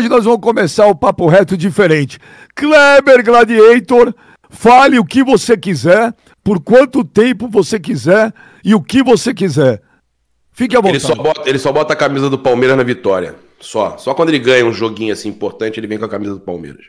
hoje nós vamos começar o papo reto diferente. Kleber Gladiator, fale o que você quiser, por quanto tempo você quiser e o que você quiser. Fique à vontade. Ele só, bota, ele só bota a camisa do Palmeiras na vitória. Só. Só quando ele ganha um joguinho assim importante, ele vem com a camisa do Palmeiras.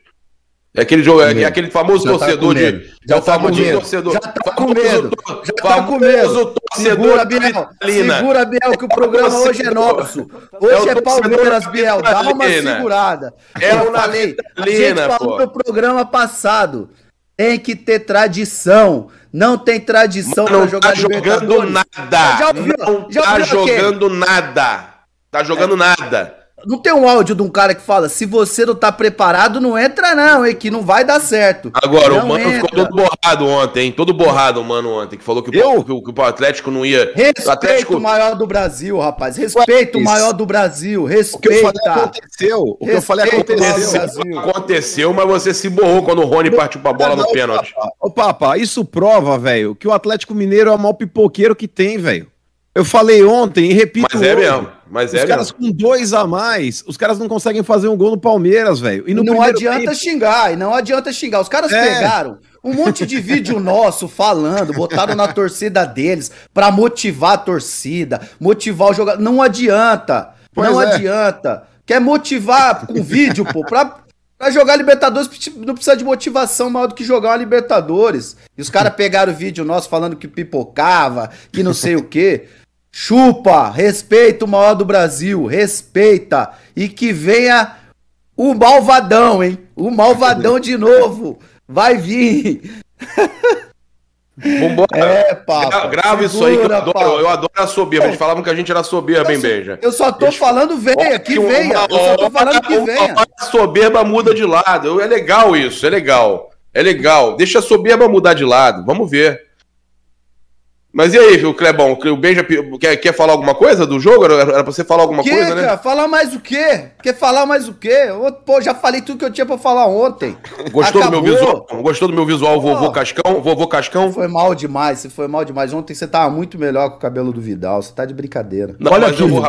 É aquele jogo, é, é aquele famoso já tá torcedor tá de. Já é o tá famoso torcedor. Já tá com medo. Já tá com medo. Segura, Biel. Segura, Biel, que o programa hoje é nosso. Hoje é, é Palmeiras, Biel. Dá uma segurada. É o falei. A gente falou no programa passado. Tem que ter tradição. Não tem tradição para jogar tá jogando nada. Já ouviu? Não já tá jogando nada. Tá jogando é. nada. Não tem um áudio de um cara que fala: se você não tá preparado, não entra, não, hein? Que não vai dar certo. Agora, não o mano entra. ficou todo borrado ontem, hein? Todo borrado o mano ontem, que falou que, o, que, o Atlético não ia. Respeito o Atlético... maior do Brasil, rapaz. Respeito o maior do Brasil. Respeita. O que eu falei aconteceu. O que eu falei aconteceu. Aconteceu, mas você se borrou quando o Rony partiu pra bola não, no pênalti. Ô, Papa, isso prova, velho, que o Atlético Mineiro é o maior pipoqueiro que tem, velho. Eu falei ontem e repito. Mas é mesmo. Mas os é caras mesmo. com dois a mais, os caras não conseguem fazer um gol no Palmeiras, velho. E não adianta tempo... xingar, e não adianta xingar. Os caras é. pegaram um monte de vídeo nosso falando, botaram na torcida deles para motivar a torcida, motivar o jogador. Não adianta. Pois não é. adianta. Quer motivar com vídeo, pô, pra, Pra jogar Libertadores não precisa de motivação maior do que jogar uma Libertadores. E os caras pegaram o vídeo nosso falando que pipocava, que não sei o quê. Chupa, respeita o maior do Brasil, respeita. E que venha o malvadão, hein? O malvadão de novo. Vai vir. Vambora. É, papo. Grava isso aí que eu adoro, eu adoro a soberba. Eles falavam que a gente era soberba, hein, Beija? Eu só tô Eles... falando venha, que venha. Eu só tô falando que venha. A soberba muda de lado. É legal isso, é legal. É legal. Deixa a soberba mudar de lado. Vamos ver. Mas e aí, o Clebão? O Benja quer, quer falar alguma coisa do jogo? Era, era pra você falar alguma que, coisa, né? Cara? Falar mais o quê? Quer falar mais o quê? Pô, já falei tudo que eu tinha pra falar ontem. Gostou Acabou. do meu visual? Gostou do meu visual, vovô Cascão? Vovô Cascão? Foi mal demais, você foi mal demais. Ontem você tava muito melhor com o cabelo do Vidal. Você tá de brincadeira. Não, Olha aqui, eu, eu,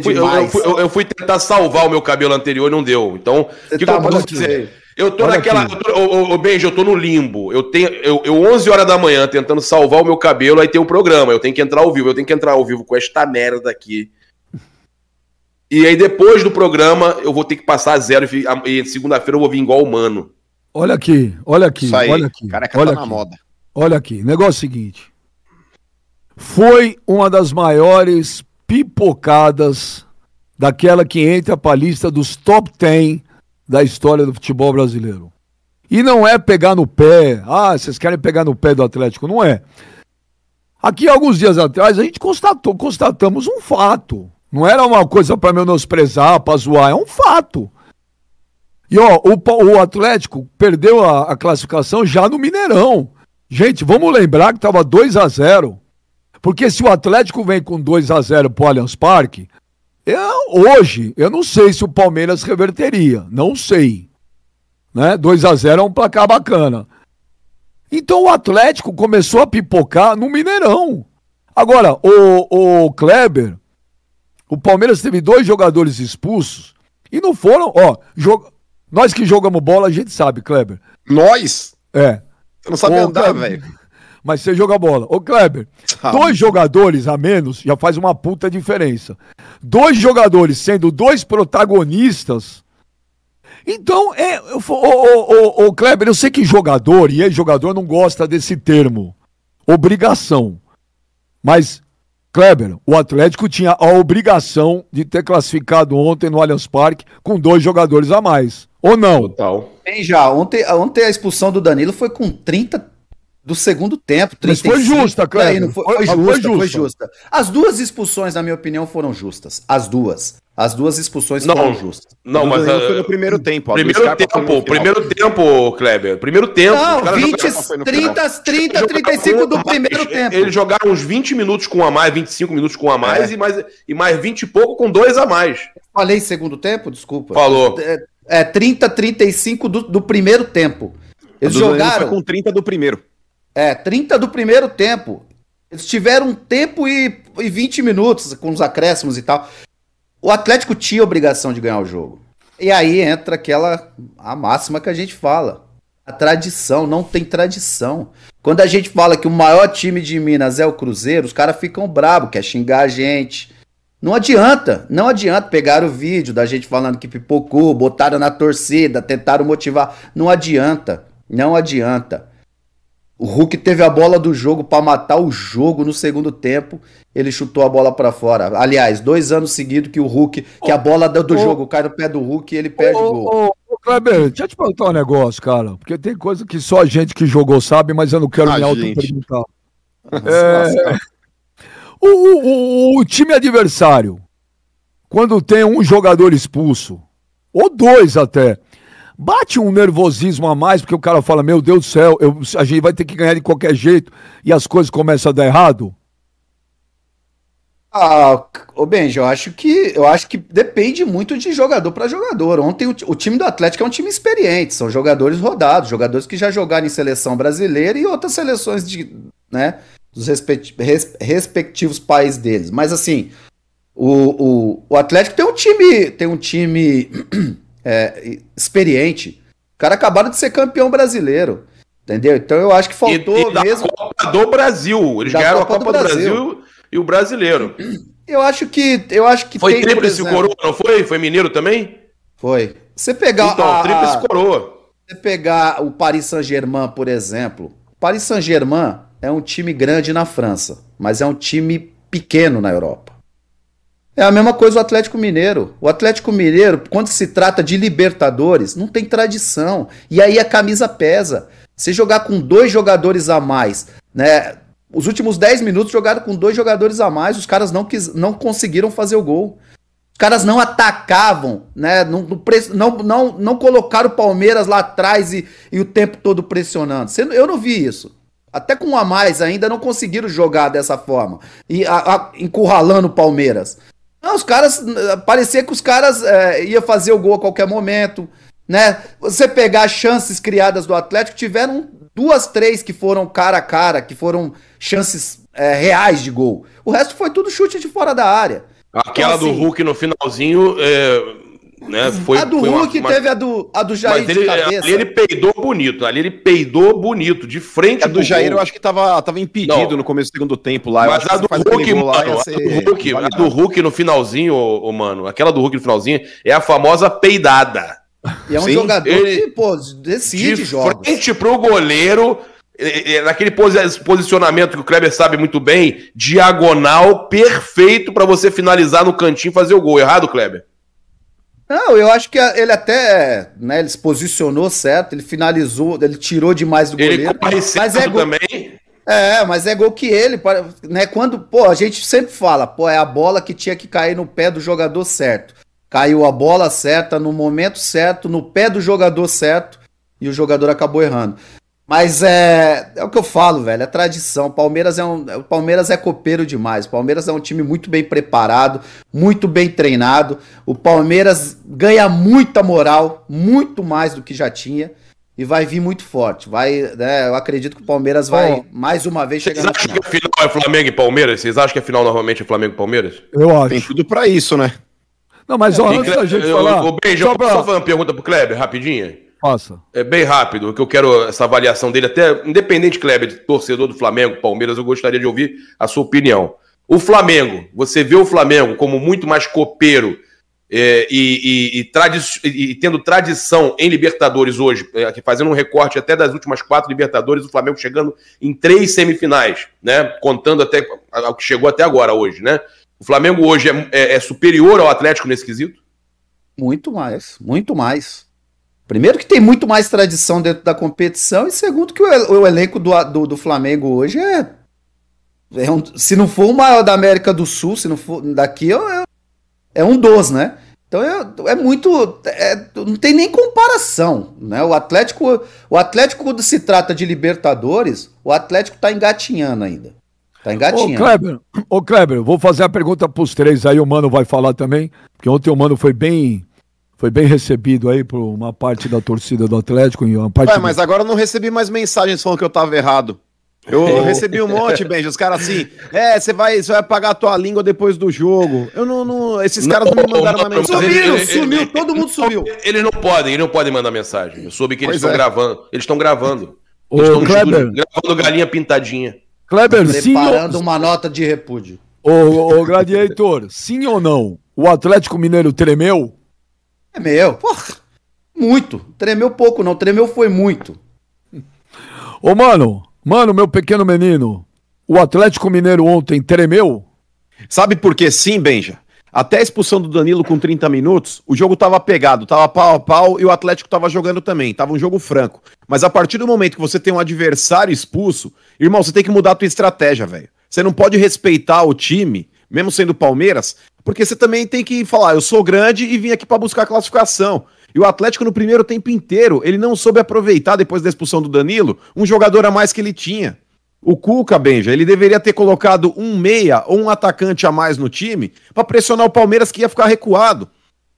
fui, eu, fui, eu, fui, tentar salvar o meu cabelo anterior e não deu. Então, o que, tá que eu posso dizer? Feio. Eu tô Olha naquela. Ô, Benji, eu tô no limbo. Eu tenho. Eu, eu 11 horas da manhã tentando salvar o meu cabelo, aí tem o um programa. Eu tenho que entrar ao vivo. Eu tenho que entrar ao vivo com esta merda aqui. E aí, depois do programa, eu vou ter que passar a zero. E segunda-feira eu vou vir igual humano. Olha aqui, olha aqui, aí, olha aqui. Careca olha tá aqui. na moda. Olha aqui, negócio é seguinte. Foi uma das maiores pipocadas daquela que entra pra lista dos top 10 da história do futebol brasileiro. E não é pegar no pé, ah, vocês querem pegar no pé do Atlético, não é. Aqui, alguns dias atrás, a gente constatou, constatamos um fato. Não era uma coisa para menosprezar, para zoar, é um fato. E ó, o, o Atlético perdeu a, a, classificação já no Mineirão. Gente, vamos lembrar que estava 2 a 0 Porque se o Atlético vem com 2 a 0 pro Allianz Parque, eu, hoje, eu não sei se o Palmeiras reverteria. Não sei. Né? 2 a 0 é um placar bacana. Então o Atlético começou a pipocar no Mineirão. Agora, o, o Kleber, o Palmeiras teve dois jogadores expulsos e não foram, ó, jog... nós que jogamos bola, a gente sabe, Kleber. Nós? É. Você não sabe andar, velho mas você joga bola. Ô, Kleber, Sabe. dois jogadores a menos já faz uma puta diferença. Dois jogadores sendo dois protagonistas. Então, é, ô, ô, ô, ô, Kleber, eu sei que jogador e ex-jogador não gosta desse termo. Obrigação. Mas, Kleber, o Atlético tinha a obrigação de ter classificado ontem no Allianz Parque com dois jogadores a mais. Ou não? Total. Bem, já, ontem, ontem a expulsão do Danilo foi com 30, do segundo tempo. 35, Mas foi justa, Cleber. Foi, foi, foi, justa, foi, justa, foi justa. As duas expulsões, na minha opinião, foram justas. As duas. As duas expulsões não, foram justas. Não, mas foi no primeiro tempo. Primeiro tempo, primeiro tempo, Kleber. Primeiro tempo. Não, 20, 30, 30, 35 do primeiro tempo. Eles jogaram uns 20 minutos com a mais, 25 minutos com a mais, é. e mais e mais 20 e pouco com dois a mais. Falei segundo tempo? Desculpa. Falou. É, é 30, 35 do, do primeiro tempo. Eles jogaram. com 30 do primeiro. É, 30 do primeiro tempo. Eles tiveram um tempo e, e 20 minutos com os acréscimos e tal. O Atlético tinha obrigação de ganhar o jogo. E aí entra aquela a máxima que a gente fala. A tradição, não tem tradição. Quando a gente fala que o maior time de Minas é o Cruzeiro, os caras ficam bravos, quer xingar a gente. Não adianta, não adianta pegar o vídeo da gente falando que pipocou, botaram na torcida, tentaram motivar. Não adianta, não adianta. O Hulk teve a bola do jogo para matar o jogo no segundo tempo. Ele chutou a bola para fora. Aliás, dois anos seguidos que o Hulk, que a bola do, do jogo cai no pé do Hulk e ele perde o gol. Ô, Kleber, deixa eu te perguntar um negócio, cara. Porque tem coisa que só a gente que jogou sabe, mas eu não quero a me auto-perguntar. É... O, o, o, o time adversário, quando tem um jogador expulso, ou dois até, bate um nervosismo a mais, porque o cara fala, meu Deus do céu, eu, a gente vai ter que ganhar de qualquer jeito, e as coisas começam a dar errado? Ah, Benji, eu acho que eu acho que depende muito de jogador para jogador. Ontem o, o, time do Atlético é um time experiente, são jogadores rodados, jogadores que já jogaram em seleção brasileira e outras seleções de, né, dos respect, res, respectivos países deles. Mas assim, o, o, o Atlético tem um time, tem um time é, experiente. O cara acabaram de ser campeão brasileiro. Entendeu? Então eu acho que faltou e, e mesmo. Copa do Brasil. Eles ganharam Copa a Copa do, do Brasil. Brasil. e o brasileiro. Eu acho que. Eu acho que foi tríplice coroa, não foi? Foi mineiro também? Foi. Você pegar. Então, a, tríplice coroa. Você pegar o Paris Saint-Germain, por exemplo. Paris Saint-Germain é um time grande na França, mas é um time pequeno na Europa. É a mesma coisa o Atlético Mineiro. O Atlético Mineiro, quando se trata de Libertadores, não tem tradição. E aí a camisa pesa. Se jogar com dois jogadores a mais, né? Os últimos 10 minutos jogaram com dois jogadores a mais, os caras não, quis, não conseguiram fazer o gol. Os caras não atacavam, né? Não, não, não, não colocaram o Palmeiras lá atrás e, e o tempo todo pressionando. Eu não vi isso. Até com um a mais ainda não conseguiram jogar dessa forma. E a, a, encurralando o Palmeiras. Não, os caras. Parecia que os caras é, iam fazer o gol a qualquer momento. Né? Você pegar as chances criadas do Atlético, tiveram duas, três que foram cara a cara, que foram chances é, reais de gol. O resto foi tudo chute de fora da área. Aquela então, assim, do Hulk no finalzinho. É... Né, foi, a do foi Hulk uma, teve a do, a do Jair mas ele, Ali ele peidou bonito, ali ele peidou bonito, de frente a do Jair gol. eu acho que tava, tava impedido não. no começo do segundo tempo lá. Mas a do, Hulk, mano, lá, a, do Hulk, a do Hulk no finalzinho, ô, ô, mano, aquela do Hulk no finalzinho é a famosa peidada. E é um Sim, jogador ele, que, pô, decide de jogos. frente pro goleiro, naquele posicionamento que o Kleber sabe muito bem, diagonal, perfeito para você finalizar no cantinho e fazer o gol. Errado, Kleber? Não, eu acho que ele até, né, ele se posicionou certo, ele finalizou, ele tirou demais do goleiro. Ele mas é gol, também. É, mas é gol que ele, né, quando, pô, a gente sempre fala, pô, é a bola que tinha que cair no pé do jogador certo. Caiu a bola certa, no momento certo, no pé do jogador certo, e o jogador acabou errando. Mas é, é o que eu falo, velho, é tradição. Palmeiras é um, o Palmeiras é copeiro demais. O Palmeiras é um time muito bem preparado, muito bem treinado. O Palmeiras ganha muita moral, muito mais do que já tinha e vai vir muito forte. Vai, né, eu acredito que o Palmeiras vai mais uma vez chegar Vocês acham que a final é Flamengo e Palmeiras? Vocês acham que a final normalmente é Flamengo e Palmeiras? Eu acho. Tem tudo para isso, né? Não, mas ó, antes da gente falar... Ô, Beijo, só, pra... só fazer uma pergunta pro Kleber, rapidinho. Passa. É bem rápido, que eu quero essa avaliação dele, até independente, Kleber, torcedor do Flamengo, Palmeiras, eu gostaria de ouvir a sua opinião. O Flamengo, você vê o Flamengo como muito mais copeiro é, e, e, e, tradi e, tendo tradição em Libertadores hoje, é, fazendo um recorte até das últimas quatro Libertadores, o Flamengo chegando em três semifinais, né? Contando até o que chegou até agora hoje, né? O Flamengo hoje é, é, é superior ao Atlético nesse quesito? Muito mais, muito mais. Primeiro que tem muito mais tradição dentro da competição e segundo que o, elenco do, do, do, Flamengo hoje é, é um, se não for o maior da América do Sul, se não for daqui é, é um dos, né? Então é, é muito, é, não tem nem comparação, né? O Atlético, o Atlético quando se trata de Libertadores, o Atlético tá engatinhando ainda. Tá engatinhando. Ô Kleber, ô Kleber, vou fazer a pergunta pros três, aí o Mano vai falar também, porque ontem o Mano foi bem foi bem recebido aí por uma parte da torcida do Atlético e uma parte. Ué, mas do... agora eu não recebi mais mensagens falando que eu tava errado. Eu recebi um monte, Benja. Os caras assim, é, você vai, você vai pagar a tua língua depois do jogo. Eu não. não esses caras não, não me mandaram não, uma mensagem. Sumiram, sumiu, todo mundo sumiu. Eles não podem, eles não podem mandar mensagem. Eu soube que eles estão é. gravando. Eles estão gravando. Eles estão gravando galinha pintadinha. Kleber, Preparando sim, uma nota de repúdio. Ô, ô, Gladiator, sim ou não? O Atlético Mineiro tremeu? Tremeu, porra. Muito. Tremeu pouco, não. Tremeu foi muito. Ô, mano, mano, meu pequeno menino, o Atlético Mineiro ontem tremeu? Sabe por que sim, Benja? Até a expulsão do Danilo com 30 minutos, o jogo tava pegado, tava pau a pau e o Atlético tava jogando também, tava um jogo franco. Mas a partir do momento que você tem um adversário expulso, irmão, você tem que mudar a tua estratégia, velho. Você não pode respeitar o time, mesmo sendo Palmeiras, porque você também tem que falar, eu sou grande e vim aqui para buscar classificação. E o Atlético no primeiro tempo inteiro, ele não soube aproveitar depois da expulsão do Danilo, um jogador a mais que ele tinha. O Cuca, Benja, ele deveria ter colocado um meia ou um atacante a mais no time para pressionar o Palmeiras que ia ficar recuado.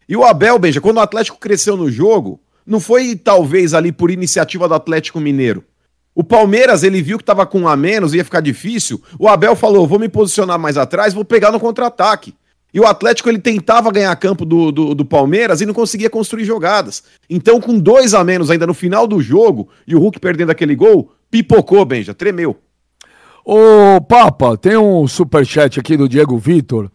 E o Abel, Benja, quando o Atlético cresceu no jogo, não foi talvez ali por iniciativa do Atlético Mineiro. O Palmeiras, ele viu que estava com um a menos, ia ficar difícil. O Abel falou: vou me posicionar mais atrás, vou pegar no contra-ataque. E o Atlético ele tentava ganhar campo do, do, do, Palmeiras e não conseguia construir jogadas. Então, com dois a menos ainda no final do jogo e o Hulk perdendo aquele gol, pipocou, Benja, tremeu. Ô, Papa, tem um superchat aqui do Diego Vitor.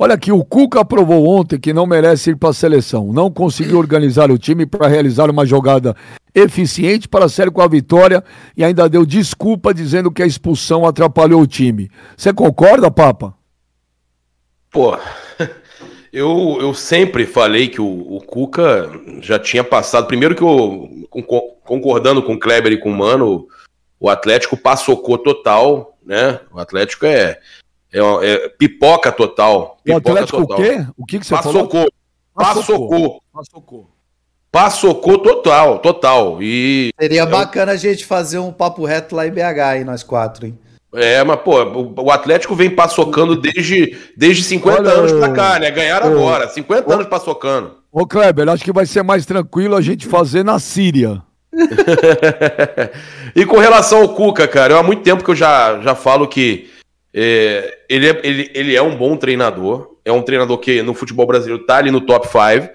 Olha aqui, o Cuca provou ontem que não merece ir para a seleção. Não conseguiu organizar o time para realizar uma jogada eficiente para sair com a vitória e ainda deu desculpa dizendo que a expulsão atrapalhou o time. Você concorda, Papa? Pô, eu, eu sempre falei que o, o Cuca já tinha passado. Primeiro que eu, concordando com o Kleber e com o Mano, o Atlético passocou total, né? O Atlético é, é, é pipoca total. Pipoca o Atlético total. o quê? O que, que você passocou, falou? Passocou. Passocou. Passocou total, total. E Seria bacana a gente fazer um papo reto lá em BH, hein, nós quatro, hein? É, mas, pô, o Atlético vem passocando desde, desde 50 Olha, anos pra cá, né? Ganharam ô, agora, 50 ô, anos passocando. Ô, Kleber, acho que vai ser mais tranquilo a gente fazer na Síria. e com relação ao Cuca, cara, eu há muito tempo que eu já, já falo que é, ele, é, ele, ele é um bom treinador. É um treinador que no futebol brasileiro tá ali no top 5.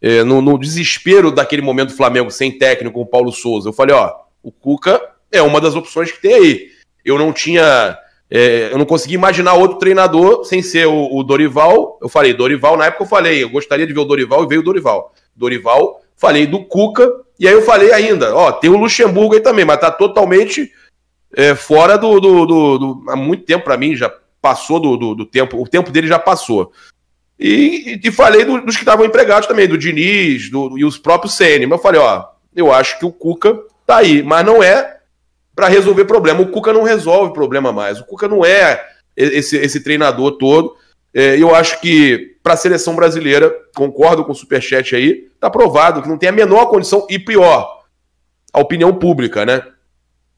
É, no, no, desespero daquele momento do Flamengo sem técnico, com o Paulo Souza, eu falei: ó, o Cuca é uma das opções que tem aí. Eu não tinha. É, eu não consegui imaginar outro treinador sem ser o, o, Dorival. Eu falei, Dorival, na época eu falei, eu gostaria de ver o Dorival e veio o Dorival. Dorival, falei do Cuca, e aí eu falei ainda, ó, tem o Luxemburgo aí também, mas tá totalmente é, fora do, do, do, do, Há muito tempo para mim, já passou do, tempo, o tempo dele já passou. E, e, falei do, dos que estavam empregados também, do Diniz e os próprios CN. Mas eu falei, ó, eu acho que o Cuca tá aí, mas não é para resolver problema. O Cuca não resolve problema mais. O Cuca não é esse, esse treinador todo. É, eu acho que para a seleção brasileira, concordo com o Superchat aí, tá provado que não tem a menor condição, e pior, a opinião pública, né?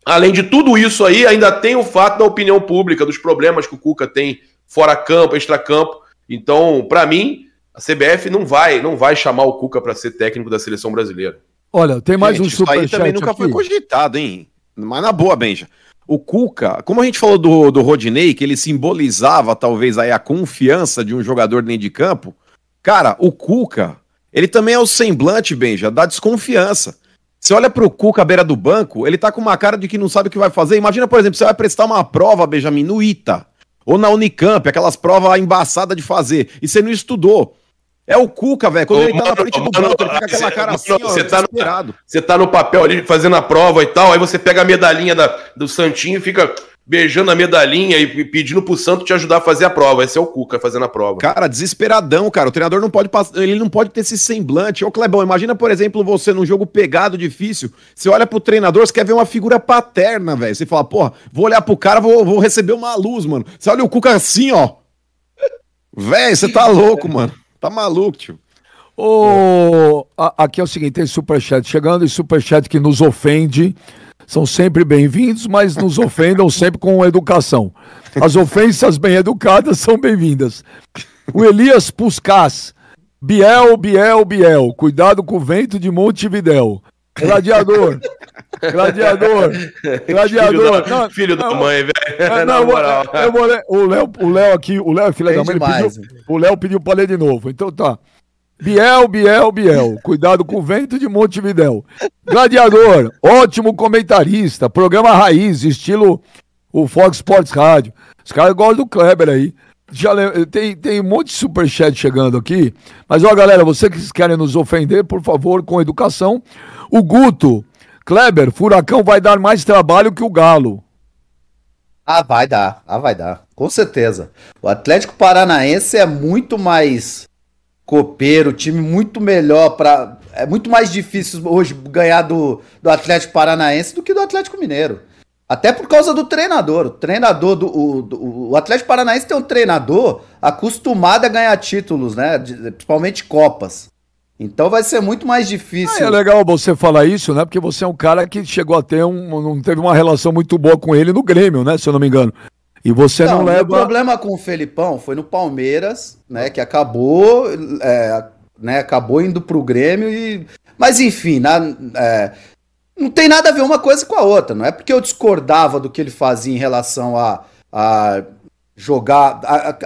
Além de tudo isso aí, ainda tem o fato da opinião pública, dos problemas que o Cuca tem fora campo, extra campo. Então, para mim, a CBF não vai, não vai chamar o Cuca para ser técnico da seleção brasileira. Olha, tem mais Gente, um superchat isso aí também nunca aqui. foi cogitado, hein? Mas na boa, Benja o Cuca, como a gente falou do, do Rodinei, que ele simbolizava talvez aí a confiança de um jogador dentro de campo, cara, o Cuca, ele também é o semblante, Benja, da desconfiança. Você olha pro Cuca à beira do banco, ele tá com uma cara de que não sabe o que vai fazer. Imagina, por exemplo, você vai prestar uma prova, Benjamin, no ITA, ou na Unicamp, aquelas provas embaçadas de fazer, e você não estudou. É o Cuca, velho. Quando Ô, ele tá mano, na frente do banco, ele fica com aquela cara assim, ó, você tá, no, você tá no papel ali fazendo a prova e tal, aí você pega a medalhinha da, do Santinho e fica beijando a medalhinha e pedindo pro Santo te ajudar a fazer a prova. Esse é o Cuca fazendo a prova. Cara, desesperadão, cara. O treinador não pode ele não pode ter esse semblante. Ô, Clebão, imagina, por exemplo, você num jogo pegado, difícil, você olha pro treinador, você quer ver uma figura paterna, velho. Você fala, porra, vou olhar pro cara, vou, vou receber uma luz, mano. Você olha o Cuca assim, ó. Velho, você tá louco, mano. Tá maluco, tio. Oh, aqui é o seguinte, tem superchat chegando e superchat que nos ofende são sempre bem-vindos, mas nos ofendam sempre com educação. As ofensas bem educadas são bem-vindas. O Elias Puscas. Biel, Biel, Biel. Cuidado com o vento de Montevidéu. Gladiador. Gladiador. Gladiador. Filho, não, filho da mãe, velho. Não, moral. O Léo, o Léo aqui, o Léo é filho da mãe. Pediu, o Léo pediu pra ler de novo. Então tá. Biel, Biel, Biel. Cuidado com o vento de Montevidéu. Gladiador, ótimo comentarista. Programa raiz, estilo o Fox Sports Rádio. Os caras gostam do Kleber aí. Já tem, tem um monte de superchat chegando aqui. Mas, ó, galera, vocês que querem nos ofender, por favor, com educação. O Guto, Kleber, Furacão vai dar mais trabalho que o Galo. Ah, vai dar. Ah, vai dar. Com certeza. O Atlético Paranaense é muito mais copeiro, time muito melhor para é muito mais difícil hoje ganhar do, do Atlético Paranaense do que do Atlético Mineiro. Até por causa do treinador. O treinador do. O, o Atlético Paranaense tem um treinador acostumado a ganhar títulos, né? Principalmente Copas. Então vai ser muito mais difícil. Ah, é legal você falar isso, né? Porque você é um cara que chegou a ter um. Não teve uma relação muito boa com ele no Grêmio, né? Se eu não me engano. E você não, não leva. O problema com o Felipão foi no Palmeiras, né? Que acabou. É, né, acabou indo pro Grêmio e. Mas enfim, na, é, não tem nada a ver uma coisa com a outra. Não é porque eu discordava do que ele fazia em relação a, a jogar. A,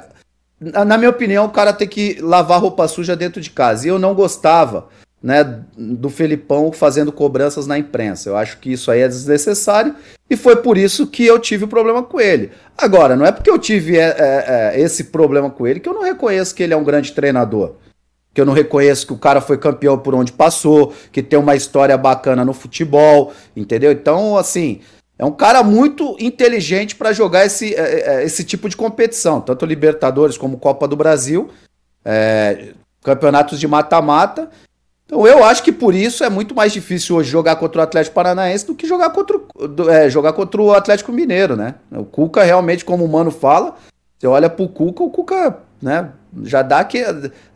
a, na minha opinião, o cara tem que lavar roupa suja dentro de casa. E eu não gostava né, do Felipão fazendo cobranças na imprensa. Eu acho que isso aí é desnecessário e foi por isso que eu tive o problema com ele. Agora, não é porque eu tive é, é, é esse problema com ele que eu não reconheço que ele é um grande treinador que eu não reconheço que o cara foi campeão por onde passou, que tem uma história bacana no futebol, entendeu? Então, assim, é um cara muito inteligente para jogar esse, é, é, é, esse tipo de competição, tanto Libertadores como Copa do Brasil, é, campeonatos de mata-mata. Então, eu acho que por isso é muito mais difícil hoje jogar contra o Atlético Paranaense do que jogar contra, o, é, jogar contra o Atlético Mineiro, né? O Cuca realmente, como o Mano fala, você olha pro Cuca, o Cuca, né? Já dá que.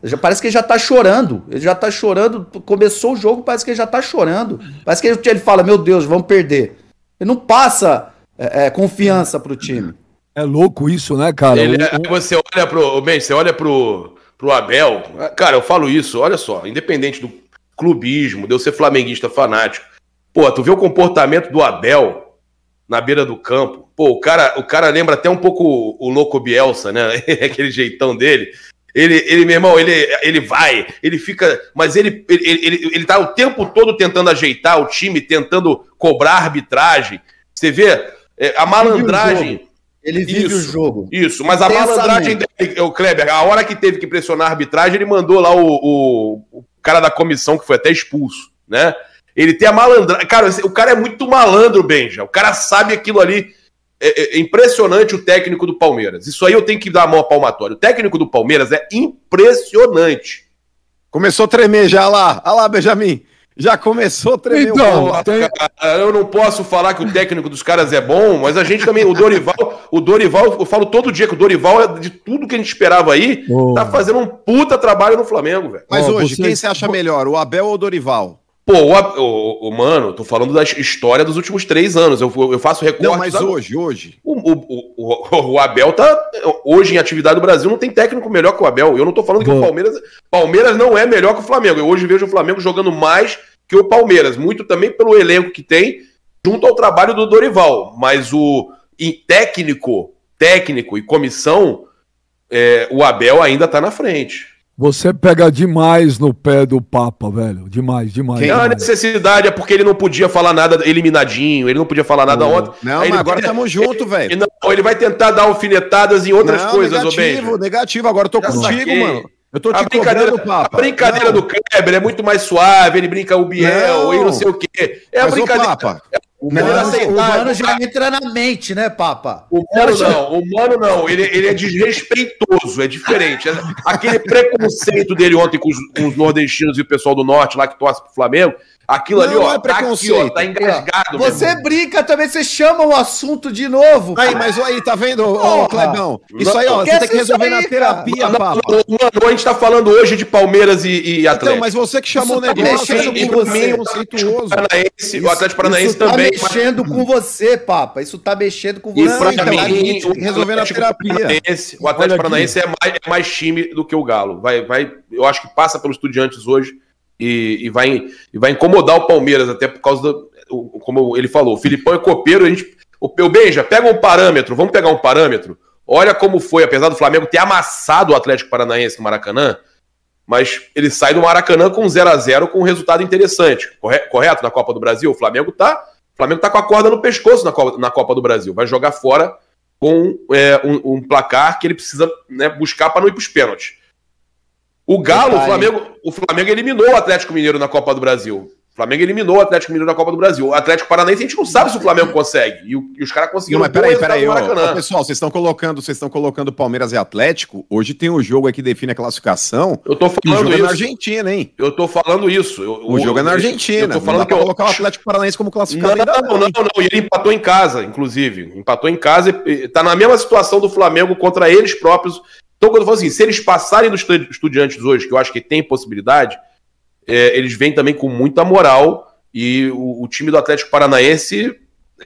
Já parece que ele já tá chorando. Ele já tá chorando. Começou o jogo, parece que ele já tá chorando. Parece que ele, ele fala: Meu Deus, vamos perder. Ele não passa é, é, confiança pro time. É louco isso, né, cara? Ele, o, o... Você olha pro. Bem, você olha pro, pro Abel. Cara, eu falo isso, olha só, independente do clubismo, de eu ser flamenguista fanático. Pô, tu vê o comportamento do Abel na beira do campo. Pô, o cara, o cara lembra até um pouco o louco Bielsa, né? Aquele jeitão dele. Ele, ele, meu irmão, ele, ele vai, ele fica. Mas ele, ele, ele, ele tá o tempo todo tentando ajeitar o time, tentando cobrar arbitragem. Você vê é, a malandragem. Ele vive isso, o jogo. Isso, mas a malandragem dele, o Kleber, a hora que teve que pressionar a arbitragem, ele mandou lá o, o, o cara da comissão, que foi até expulso, né? Ele tem a malandragem. Cara, o cara é muito malandro, Benja. O cara sabe aquilo ali. É, é, impressionante o técnico do Palmeiras. Isso aí eu tenho que dar a mão a palmatória. O técnico do Palmeiras é impressionante. Começou a tremer já lá. Olha lá, Benjamin. Já começou a tremer então, o tem... Eu não posso falar que o técnico dos caras é bom, mas a gente também, o Dorival, o Dorival, eu falo todo dia que o Dorival é de tudo que a gente esperava aí, oh. tá fazendo um puta trabalho no Flamengo, velho. Mas oh, hoje, você... quem você acha melhor, o Abel ou o Dorival? Pô, o, o, o, mano, tô falando da história dos últimos três anos. Eu, eu faço recorte. Não, mas hoje, hoje. O, o, o, o, Abel tá. Hoje, em atividade do Brasil, não tem técnico melhor que o Abel. Eu não tô falando que o Palmeiras. Palmeiras não é melhor que o Flamengo. Eu hoje vejo o Flamengo jogando mais que o Palmeiras. Muito também pelo elenco que tem, junto ao trabalho do Dorival. Mas o em técnico, técnico e comissão, é, o Abel ainda tá na frente. Você pega demais no pé do Papa, velho. Demais, demais. Quem? Não, a necessidade é porque ele não podia falar nada eliminadinho, ele não podia falar nada ontem. Não, mas agora estamos juntos, velho. Não, ele vai tentar dar alfinetadas em outras não, coisas, negativo, ô negativo. Agora eu tô Já contigo, saquei. mano. Eu tô te a brincadeira, do Papa. A brincadeira não. do Kleber é muito mais suave, ele brinca o Biel não. e não sei o quê. É mas a brincadeira. Papa, o mano, o mano já entra na mente, né, Papa? O mano não, o mano não, ele, ele é desrespeitoso, é diferente. Aquele preconceito dele ontem com os, com os nordestinos e o pessoal do norte lá que torce pro Flamengo, Aquilo não, ali, ó, é tá aqui, ó, tá engasgado. Você brinca também, você chama o assunto de novo. Aí, mas aí, tá vendo, ô, Clebão? Isso aí, ó, você tem que resolver na terapia, não. Mano, a gente tá falando hoje de Palmeiras e, e então, Atlético. Então, mas você que chamou o tá negócio, mexendo com você, conceituoso. Paranaense, o Atlético Paranaense isso também. Tá mexendo mas... com você, Papa. Isso tá mexendo com você. E pra então, mim, o resolver na terapia. O Atlético Paranaense é mais, é mais time do que o Galo. Vai, vai, eu acho que passa pelos estudiantes hoje e, e, vai, e vai incomodar o Palmeiras, até por causa do. Como ele falou, o Filipão é copeiro, a gente. O, o Benja, pega um parâmetro, vamos pegar um parâmetro. Olha como foi, apesar do Flamengo ter amassado o Atlético Paranaense no Maracanã, mas ele sai do Maracanã com 0 a 0 com um resultado interessante. Correto? Na Copa do Brasil? O Flamengo tá, o Flamengo tá com a corda no pescoço na Copa, na Copa do Brasil. Vai jogar fora com é, um, um, placar que ele precisa né, buscar para não ir para os pênaltis. O Galo, o Flamengo, o Flamengo eliminou o Atlético Mineiro na Copa do Brasil. O Flamengo eliminou o Atlético Mineiro na Copa do Brasil. O Atlético Paranaense a gente não sabe se o Flamengo consegue. E, o, e os caras conseguiram. Não, mas peraí, peraí, pessoal, vocês estão colocando, vocês estão colocando Palmeiras e Atlético. Hoje tem um jogo aqui que define a classificação. Eu tô falando o jogo isso. é na Argentina, hein? Eu tô falando isso. Eu, o, o jogo é na Argentina. Eu tô falando que eu... colocar o Atlético Paranaense como classificado. Não, não, não, não, não. E ele empatou em casa, inclusive. Empatou em casa e tá na mesma situação do Flamengo contra eles próprios. Então, quando eu falo assim, se eles passarem dos estudiantes hoje, que eu acho que tem possibilidade, é, eles vêm também com muita moral. E o, o time do Atlético Paranaense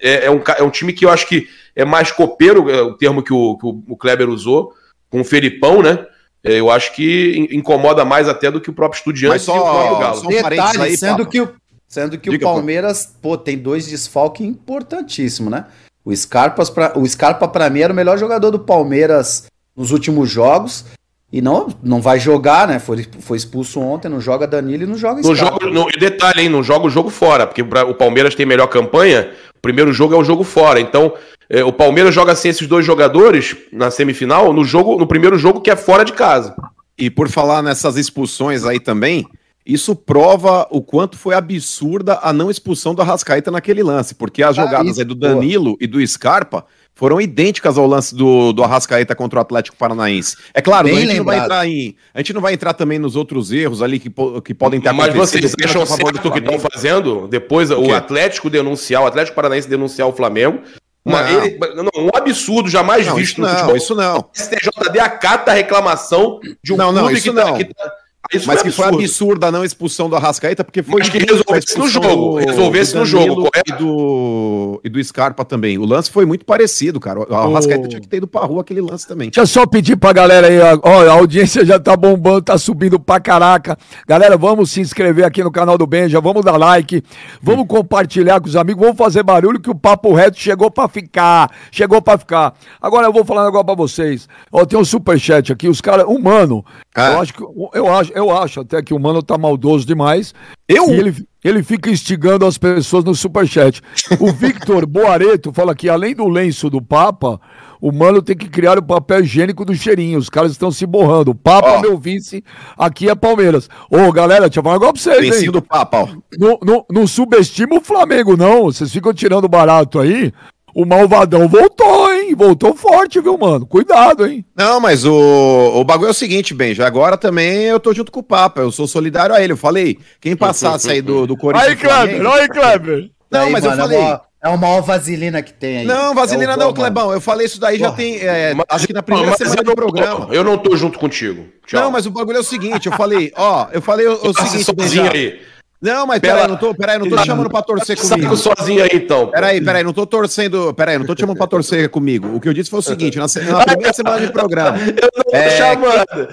é, é, um, é um time que eu acho que é mais copeiro, é o termo que o, que o Kleber usou, com o Felipão, né? É, eu acho que incomoda mais até do que o próprio Estudiantes só, e o próprio Galo. Detalhe, aí, sendo, que o, sendo que Diga, o Palmeiras pô, tem dois desfalques importantíssimos, né? O, Scarpas pra, o Scarpa, para mim, era o melhor jogador do Palmeiras nos últimos jogos. E não, não vai jogar, né? Foi, foi expulso ontem, não joga Danilo e não joga não joga não, E detalhe, hein? Não joga o jogo fora, porque o Palmeiras tem melhor campanha. O primeiro jogo é o jogo fora. Então, é, o Palmeiras joga sem esses dois jogadores na semifinal, no jogo, no primeiro jogo que é fora de casa. E por falar nessas expulsões aí também, isso prova o quanto foi absurda a não expulsão do Arrascaeta naquele lance, porque as ah, jogadas isso, do Danilo e do Scarpa foram idênticas ao lance do, do Arrascaeta contra o Atlético Paranaense. É claro, a gente, não vai entrar em, a gente não vai entrar também nos outros erros ali que, que podem ter Mas vocês acham certo o que estão fazendo? Depois o, o Atlético denunciar, o Atlético Paranaense denunciar o Flamengo. Uma, não. Ele, não, um absurdo jamais não, visto no não, futebol. Isso não. O STJD acata a reclamação de um não, não, isso que, tá- não. Tá, que tá, isso Mas foi que foi absurda a não expulsão do Arrascaeta, porque foi. Que resolvesse no jogo. Resolvesse no jogo, correto? E do, e do Scarpa também. O lance foi muito parecido, cara. O Arrascaeta oh. tinha que ter ido pra rua aquele lance também. Deixa eu só pedir pra galera aí, ó, a audiência já tá bombando, tá subindo pra caraca. Galera, vamos se inscrever aqui no canal do Benja, vamos dar like, vamos compartilhar com os amigos, vamos fazer barulho que o Papo Reto chegou pra ficar. Chegou pra ficar. Agora eu vou falar um negócio pra vocês. Ó, tem um superchat aqui, os caras, humano. Ah. Eu acho que. Eu acho eu acho até que o mano tá maldoso demais. Eu? E ele, ele fica instigando as pessoas no superchat. O Victor Boareto fala que além do lenço do Papa, o mano tem que criar o papel higiênico do cheirinho. Os caras estão se borrando. O Papa, oh. meu vice, aqui é Palmeiras. Ô, galera, deixa eu falar negócio pra vocês. Lencinho do Papa, ó. Não, não, não subestima o Flamengo, não. Vocês ficam tirando barato aí. O malvadão voltou, hein? Voltou forte, viu, mano? Cuidado, hein? Não, mas o, o bagulho é o seguinte, Benja. Agora também eu tô junto com o Papa. Eu sou solidário a ele. Eu falei, quem passasse aí do, do Corinthians. Aí, Kleber, aí, Kleber. Não, aí, mas mano, eu falei. É uma maior vaselina que tem aí. Não, vaselina é não, Clebão. Eu falei isso daí já tem. É, mas, acho que na primeira semana do programa. Eu não tô junto contigo. Tchau. Não, mas o bagulho é o seguinte: eu falei, ó, eu falei o, o seguinte. Benja, aí. Não, mas peraí, não tô, peraí, não tô te chamando pra torcer comigo. Saco sozinho aí, então. Peraí, peraí, não tô torcendo. Peraí, não tô te chamando pra torcer comigo. O que eu disse foi o seguinte: na, na primeira semana de programa. Eu não tô é, chamando.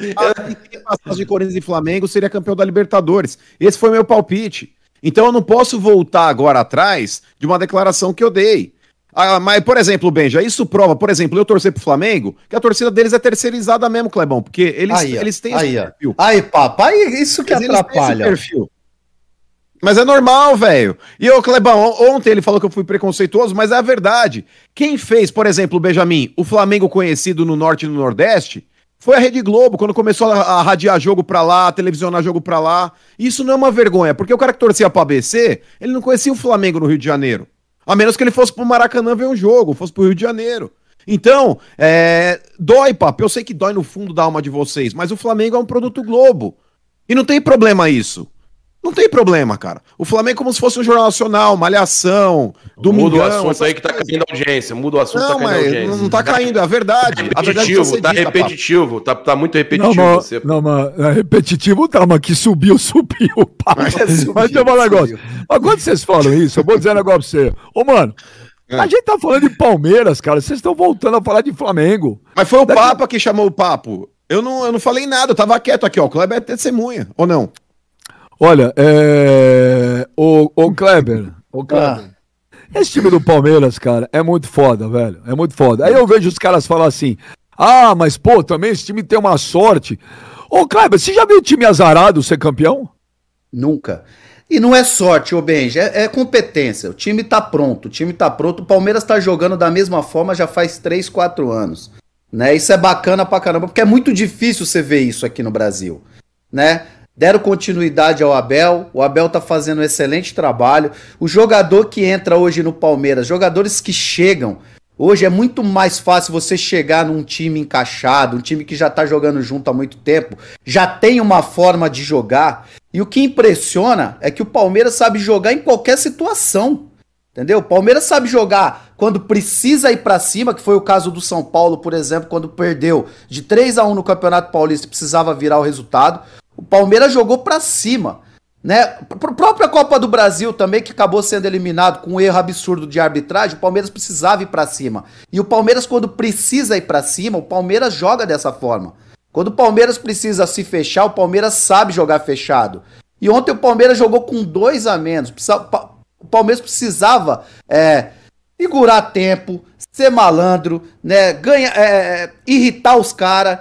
Quem passasse de Corinthians e Flamengo seria campeão da Libertadores. Esse foi meu palpite. Então eu não posso voltar agora atrás de uma declaração que eu dei. Ah, mas, por exemplo, Benja, isso prova, por exemplo, eu torcer pro Flamengo, que a torcida deles é terceirizada mesmo, Clebão, porque eles, aí, eles têm aí, esse perfil. Aí, papai, isso que Mas atrapalha. perfil. Mas é normal, velho. E o Clebão, ontem ele falou que eu fui preconceituoso, mas é a verdade. Quem fez, por exemplo, Benjamin, o Flamengo conhecido no Norte e no Nordeste, foi a Rede Globo, quando começou a, a radiar jogo pra lá, televisionar jogo pra lá. Isso não é uma vergonha, porque o cara que torcia pro ABC, ele não conhecia o Flamengo no Rio de Janeiro. A menos que ele fosse pro Maracanã ver um jogo, fosse pro Rio de Janeiro. Então, é... dói, papo. Eu sei que dói no fundo da alma de vocês, mas o Flamengo é um produto Globo. E não tem problema isso. Não tem problema, cara. O Flamengo é como se fosse um jornal nacional, malhação, domingão. Muda o assunto aí que tá caindo a audiência. Muda o assunto, não, tá caindo a audiência. Não tá caindo, é a verdade. Tá repetitivo, tá dita, repetitivo. Tá, tá muito repetitivo. Não, mas, você. não, mas é repetitivo tá, mas que subiu, subiu. Pá. Mas, é subiu, mas tem um negócio. Mas quando vocês falam isso, eu vou dizer um negócio pra você. Ô, mano, a gente tá falando de Palmeiras, cara. Vocês estão voltando a falar de Flamengo. Mas foi o Daqui... Papa que chamou o papo. Eu não, eu não falei nada, eu tava quieto aqui, ó. O Kleber é testemunha, ou não? Olha, é... o, o Kleber, o Kleber. Ah. Esse time do Palmeiras, cara, é muito foda, velho. É muito foda. Aí eu vejo os caras falar assim: ah, mas pô, também esse time tem uma sorte. Ô, Kleber, você já viu o time azarado ser campeão? Nunca. E não é sorte, ô Benji, é, é, competência. O time tá pronto, o time tá pronto. O Palmeiras tá jogando da mesma forma já faz 3, 4 anos. Né? Isso é bacana pra caramba, porque é muito difícil você ver isso aqui no Brasil. Né? Deram continuidade ao Abel, o Abel tá fazendo um excelente trabalho. O jogador que entra hoje no Palmeiras, jogadores que chegam, Hoje é muito mais fácil você chegar num time encaixado, um time que já tá jogando junto há muito tempo, já tem uma forma de jogar. E o que impressiona é que o Palmeiras sabe jogar em qualquer situação. Entendeu? O Palmeiras sabe jogar quando precisa ir para cima, que foi o caso do São Paulo, por exemplo, quando perdeu de 3 a 1 no Campeonato Paulista e precisava virar o resultado. O Palmeiras jogou para cima. Né? A própria Copa do Brasil também, que acabou sendo eliminado com um erro absurdo de arbitragem, o Palmeiras precisava ir para cima. E o Palmeiras, quando precisa ir para cima, o Palmeiras joga dessa forma. Quando o Palmeiras precisa se fechar, o Palmeiras sabe jogar fechado. E ontem o Palmeiras jogou com dois a menos. O Palmeiras precisava é, segurar tempo, ser malandro, né? Ganha, é, é irritar os caras.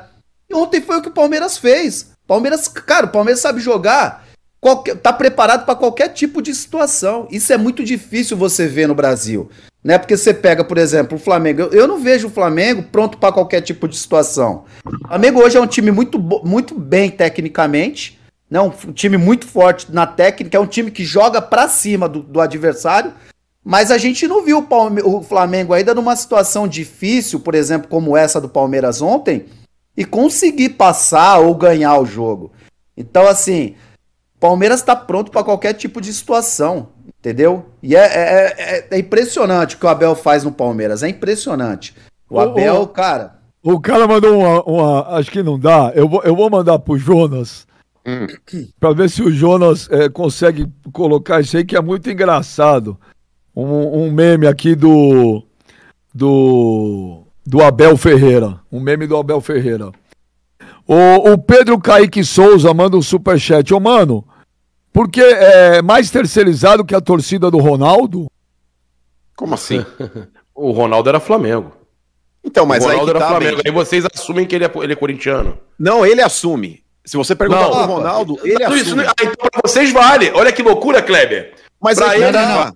E ontem foi o que o Palmeiras fez. Palmeiras, cara, o Palmeiras sabe jogar qualquer, tá preparado para qualquer tipo de situação. Isso é muito difícil você ver no Brasil. Né? Porque você pega, por exemplo, o Flamengo. Eu, eu não vejo o Flamengo pronto para qualquer tipo de situação. O Flamengo hoje é um time muito, muito bem tecnicamente. Né? Um, time muito forte na técnica. É um time que joga para cima do, do adversário. Mas a gente não viu o, Palme o Flamengo ainda numa situação difícil, por exemplo, como essa do Palmeiras ontem, e conseguir passar ou ganhar o jogo. Então, assim, Palmeiras está pronto para qualquer tipo de situação, entendeu? E é, é, é, é, impressionante o que o Abel faz no Palmeiras, é impressionante. O Abel, o, cara. O cara mandou uma, uma, Acho que não dá. Eu vou, eu vou mandar pro Jonas. Hum. Para ver se o Jonas é, consegue colocar isso aí, que é muito engraçado. Um, um meme aqui do. Do. Do Abel Ferreira. Um meme do Abel Ferreira. O, o Pedro Kaique Souza manda um superchat. Ô, mano, porque é mais terceirizado que a torcida do Ronaldo? Como assim? o Ronaldo era Flamengo. Então, mas o Ronaldo aí era tá, Flamengo. Aí vocês assumem que ele é, ele é corintiano. Não, ele assume. Se você perguntar não, pro Ronaldo, ele assume. Isso, ah, então pra vocês vale. Olha que loucura, Kleber. Mas pra ele, não, não, não.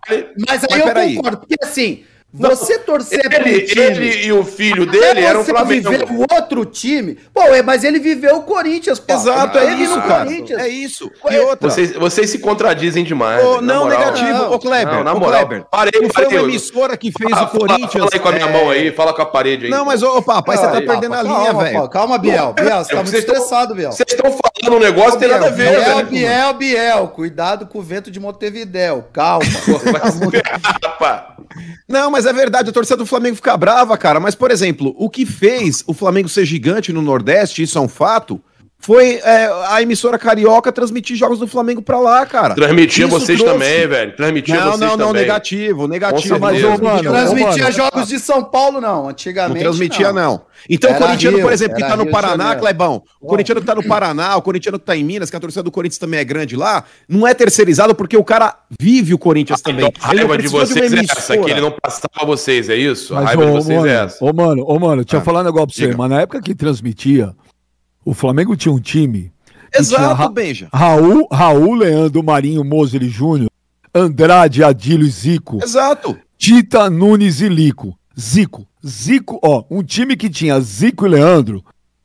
Mas aí mas eu concordo, porque assim, você torcer ele, time, ele e o filho dele eram Flamengo. viver o outro time. Pô, é, mas ele viveu o Corinthians, pô. Exato, é isso, cara. É isso. E outra. Vocês, vocês se contradizem demais. Oh, não, negativo. Ô, Kleber, não, na moral. Kleber, parei, não foi uma emissora que fez fala, o Corinthians. Fala, aí com a minha é... mão aí, fala com a parede aí. Não, mas, ô, papai, você tá perdendo a linha, velho. Calma, Biel. Biel, você tá muito estressado, Biel. Vocês estão falando um negócio que tem nada a ver, Biel, Biel, Biel. Cuidado com o vento de Montevidéu. Calma. Não, mas é verdade, a torcida do Flamengo fica brava, cara. Mas, por exemplo, o que fez o Flamengo ser gigante no Nordeste, isso é um fato, foi é, a emissora carioca transmitir jogos do Flamengo pra lá, cara. Transmitia Isso vocês trouxe. também, velho. Transmitia não, vocês não, também. Não, negativo, negativo. Mas, ô, mano, transmitia mano, jogos de São Paulo, não. Antigamente. Não transmitia, não. não. Então era o corintiano, Rio, por exemplo, que tá no Rio Paraná, Clebão, o corintiano que tá no Paraná, o corintiano que tá em Minas, que a torcida do Corinthians também é grande lá, não é terceirizado porque o cara vive o Corinthians ah, também. Então, a raiva de vocês de é essa, que ele não passava vocês, é isso? Mas, a raiva ô, de vocês mano, é essa. Ô, mano, ô, mano, deixa eu ah, falar um negócio pra você, mas na época que transmitia, o Flamengo tinha um time Exato, Ra Benja. Raul, Raul, Leandro, Marinho, Moser Júnior, Andrade, Adílio e Zico. Exato. Tita, Nunes e Lico. Zico. Zico, ó, um time que tinha Zico e Leandro,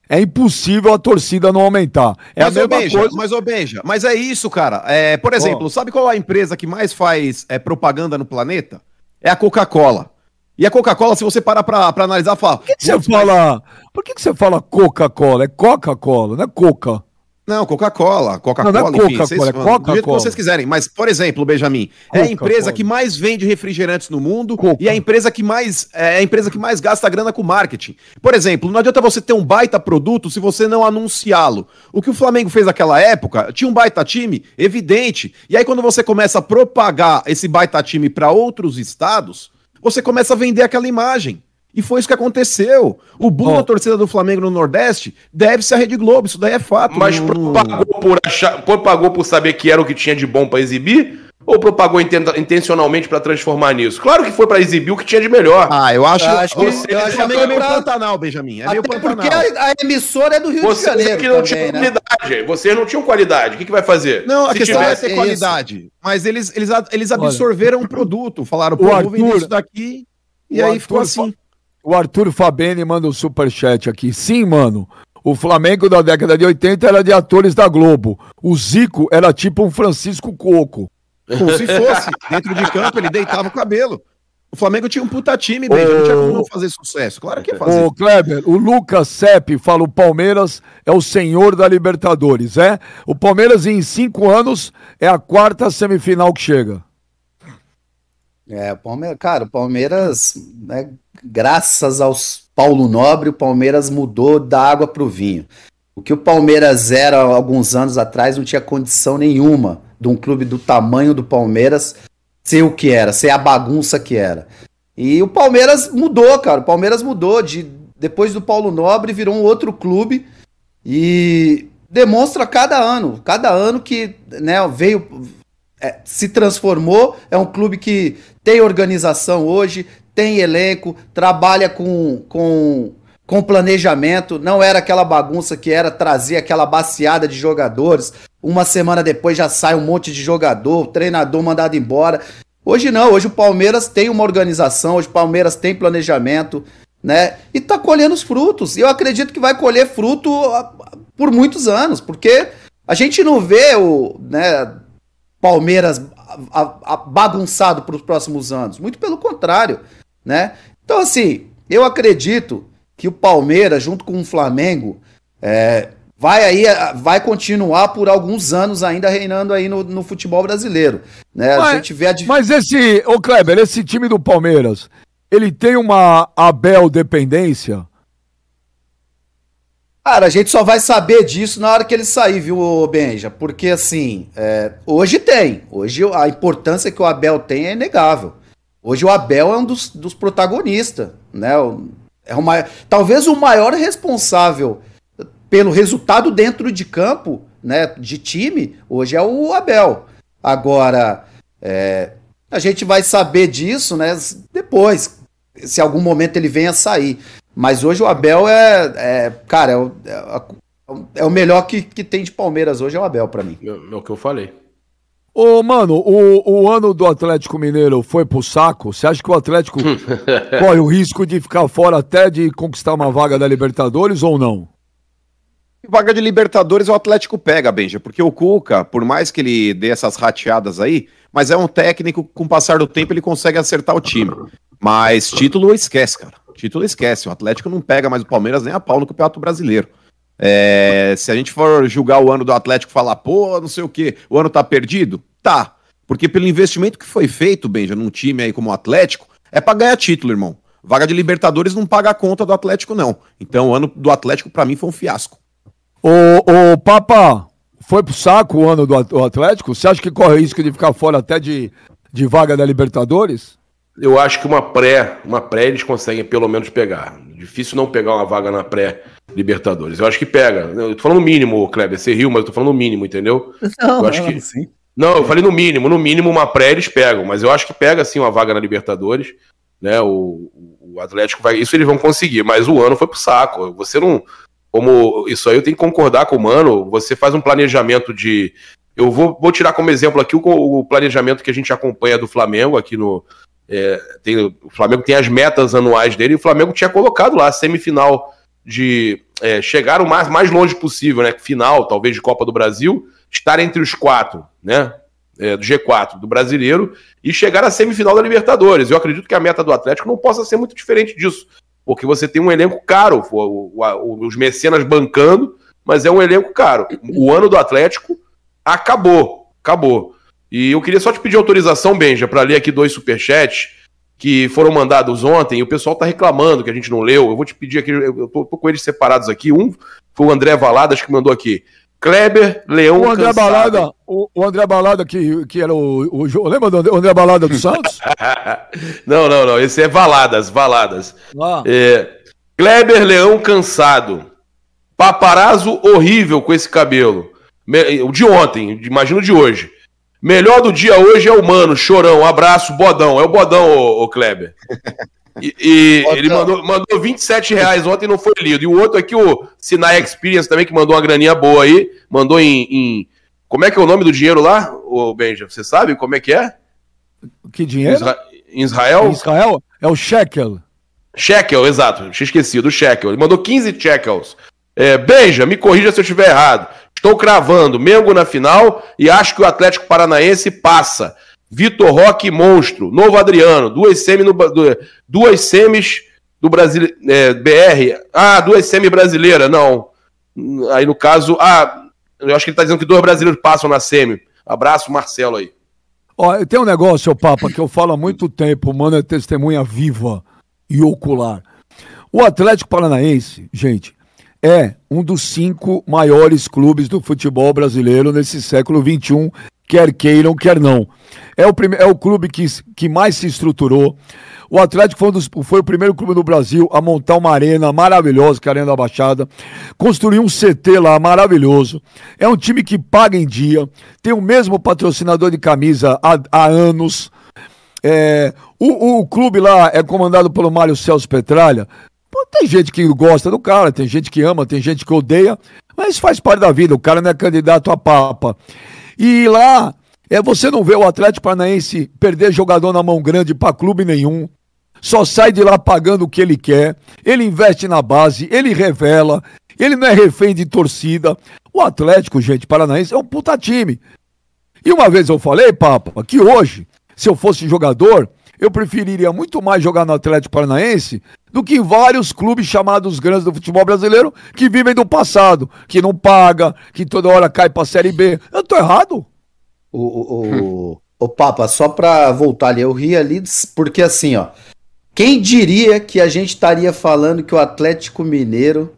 é impossível a torcida não aumentar. É mas, a mesma Benja, coisa. Mas, ô Benja, mas é isso, cara. É, por exemplo, sabe qual é a empresa que mais faz é, propaganda no planeta? É a Coca-Cola. E a Coca-Cola, se você parar pra, pra analisar, fala. Por que, que você fala. Por que, que você fala Coca-Cola? É Coca-Cola, não é Coca. Não, Coca-Cola. Coca-Cola, é enfim. Coca-Cola, é Coca-Cola. Do jeito que vocês quiserem. Mas, por exemplo, Benjamin, é a empresa que mais vende refrigerantes no mundo Coca. e é a empresa que mais é a empresa que mais gasta grana com marketing. Por exemplo, não adianta você ter um baita produto se você não anunciá-lo. O que o Flamengo fez naquela época, tinha um baita time, evidente. E aí quando você começa a propagar esse baita time para outros estados, você começa a vender aquela imagem. E foi isso que aconteceu. O boom oh. da torcida do Flamengo no Nordeste deve-se à Rede Globo, isso daí é fato. Mas propagou, por achar, propagou por saber que era o que tinha de bom para exibir? Ou propagou intencionalmente para transformar nisso? Claro que foi para exibir o que tinha de melhor. Ah, eu acho, eu acho que você, eu acho que é meio Pantanal, Benjamin. É meio Pantanal. Porque a, a, emissora é do Rio você, de Janeiro. que não também, tinha né? qualidade. Vocês não tinham qualidade. O que, que vai fazer? Não, a Se questão tivesse... é ter qualidade. Isso. Mas eles, eles, eles absorveram Olha, um produto. Falaram, pô, Arthur, vou isso daqui. E aí Arthur, ficou assim. O Arthur Fabene manda um superchat aqui. Sim, mano. O Flamengo da década de 80 era de atores da Globo. O Zico era tipo um Francisco Coco. Como se fosse. Dentro de campo, ele deitava o cabelo. O Flamengo tinha um puta time, bem, não tinha como fazer sucesso. Claro que ia fazer. Ô, Kleber, o Lucas Sepp fala: o Palmeiras é o senhor da Libertadores, é? O Palmeiras, em cinco anos, é a quarta semifinal que chega. É, o Palmeiras, cara, o Palmeiras, né, graças aos Paulo Nobre, o Palmeiras mudou da água para o vinho. O que o Palmeiras era alguns anos atrás não tinha condição nenhuma de um clube do tamanho do Palmeiras ser o que era, ser a bagunça que era. E o Palmeiras mudou, cara. O Palmeiras mudou. De, depois do Paulo Nobre, virou um outro clube e demonstra cada ano, cada ano que né, veio, é, se transformou. É um clube que tem organização hoje, tem elenco, trabalha com, com com planejamento, não era aquela bagunça que era trazer aquela baciada de jogadores. Uma semana depois já sai um monte de jogador, treinador mandado embora. Hoje não, hoje o Palmeiras tem uma organização, hoje o Palmeiras tem planejamento, né? E tá colhendo os frutos. E eu acredito que vai colher fruto ah, por muitos anos, porque a gente não vê o, né, Palmeiras bagunçado para os próximos anos. Muito pelo contrário, né? Então assim, eu acredito que o Palmeiras, junto com o Flamengo, é, vai aí vai continuar por alguns anos ainda reinando aí no, no futebol brasileiro. Né? Mas, a gente vê a... mas esse, ô Kleber, esse time do Palmeiras, ele tem uma Abel dependência? Cara, a gente só vai saber disso na hora que ele sair, viu, Benja? Porque assim, é, hoje tem. Hoje a importância que o Abel tem é inegável. Hoje o Abel é um dos, dos protagonistas, né? O, é uma, talvez o maior responsável pelo resultado dentro de campo, né, de time, hoje é o Abel. Agora, é, a gente vai saber disso, né, depois, se algum momento ele venha sair. Mas hoje o Abel é, é cara, é o, é, é o melhor que, que tem de Palmeiras hoje é o Abel para mim. É o que eu falei. Ô, mano, o, o ano do Atlético Mineiro foi pro saco? Você acha que o Atlético corre o risco de ficar fora até de conquistar uma vaga da Libertadores ou não? Vaga de Libertadores o Atlético pega, Benja, porque o Cuca, por mais que ele dê essas rateadas aí, mas é um técnico, com o passar do tempo ele consegue acertar o time. Mas título esquece, cara. Título esquece. O Atlético não pega mais o Palmeiras nem a pau no Campeonato Brasileiro. É, se a gente for julgar o ano do Atlético falar, pô, não sei o que, o ano tá perdido, tá. Porque pelo investimento que foi feito, Benja, num time aí como o Atlético, é pra ganhar título, irmão. Vaga de Libertadores não paga a conta do Atlético, não. Então o ano do Atlético, para mim, foi um fiasco. Ô, ô, Papa, foi pro saco o ano do Atlético? Você acha que corre risco de ficar fora até de, de vaga da Libertadores? Eu acho que uma pré, uma pré eles conseguem pelo menos pegar. Difícil não pegar uma vaga na pré Libertadores. Eu acho que pega. Eu tô falando mínimo, Kleber. Você riu, mas eu tô falando mínimo, entendeu? Não, eu acho que... sim. Não, eu falei no mínimo. No mínimo, uma pré eles pegam. Mas eu acho que pega, sim, uma vaga na Libertadores. Né? O, o Atlético vai. Isso eles vão conseguir. Mas o ano foi pro saco. Você não. Como. Isso aí eu tenho que concordar com o Mano. Você faz um planejamento de. Eu vou, vou tirar como exemplo aqui o, o planejamento que a gente acompanha do Flamengo aqui no. É, tem, o Flamengo tem as metas anuais dele e o Flamengo tinha colocado lá semifinal de é, chegar o mais, mais longe possível, né? Final, talvez, de Copa do Brasil, estar entre os quatro, né? É, do G4 do brasileiro e chegar à semifinal da Libertadores. Eu acredito que a meta do Atlético não possa ser muito diferente disso, porque você tem um elenco caro, os mecenas bancando, mas é um elenco caro. O ano do Atlético acabou, acabou. E eu queria só te pedir autorização, Benja, para ler aqui dois superchats que foram mandados ontem, e o pessoal está reclamando que a gente não leu. Eu vou te pedir aqui, eu tô, tô, com eles separados aqui. Um foi o André Valadas que mandou aqui. Kleber, Leão, o André Cansado. Balada, o, o, André Balada que, que era o, o lembra do André Balada do Santos? não, não, não, esse é Valadas, Valadas. Ah. É, Kleber, Leão, cansado. Paparazzo horrível com esse cabelo. O de ontem, imagino de hoje. Melhor do dia hoje é o Mano, chorão, abraço, bodão. É o bodão, ô, ô Kleber. E, e ele mandou, mandou 27 reais ontem e não foi lido. E o outro aqui, o Sinai Experience também, que mandou uma graninha boa aí. Mandou em, em... Como é que é o nome do dinheiro lá, o Benja? Você sabe como é que é? Que dinheiro? Isra... Em Israel? Israel? É o shekel. Shekel, exato. Tinha esquecido, o shekel. Ele mandou 15 shekels. É, Benja, me corrija se eu estiver errado. Estou cravando Mengo na final e acho que o Atlético Paranaense passa. Vitor Roque, monstro. Novo Adriano. Duas, semi no, duas semis do Brasil, é, BR. Ah, duas semi brasileira. Não. Aí no caso. Ah, eu acho que ele está dizendo que dois brasileiros passam na semi. Abraço, Marcelo aí. Ó, tem um negócio, Papa, que eu falo há muito tempo, mano, é testemunha viva e ocular. O Atlético Paranaense, gente, é um dos cinco maiores clubes do futebol brasileiro nesse século XXI, quer queiram, quer não. É o, prime... é o clube que, que mais se estruturou. O Atlético foi, um dos... foi o primeiro clube no Brasil a montar uma arena maravilhosa, que é a Arena da Baixada. Construiu um CT lá maravilhoso. É um time que paga em dia. Tem o mesmo patrocinador de camisa há, há anos. É... O, o clube lá é comandado pelo Mário Celso Petralha. Tem gente que gosta do cara, tem gente que ama, tem gente que odeia, mas faz parte da vida. O cara não é candidato a papa. E lá, é, você não vê o Atlético Paranaense perder jogador na mão grande para clube nenhum. Só sai de lá pagando o que ele quer. Ele investe na base, ele revela. Ele não é refém de torcida. O Atlético, gente, Paranaense é um puta time. E uma vez eu falei, Papa, que hoje, se eu fosse jogador, eu preferiria muito mais jogar no Atlético Paranaense do que em vários clubes chamados grandes do futebol brasileiro que vivem do passado, que não paga, que toda hora cai pra Série B. Eu tô errado? O, o, o, Papa, só pra voltar ali, eu ri ali porque assim, ó. Quem diria que a gente estaria falando que o Atlético Mineiro.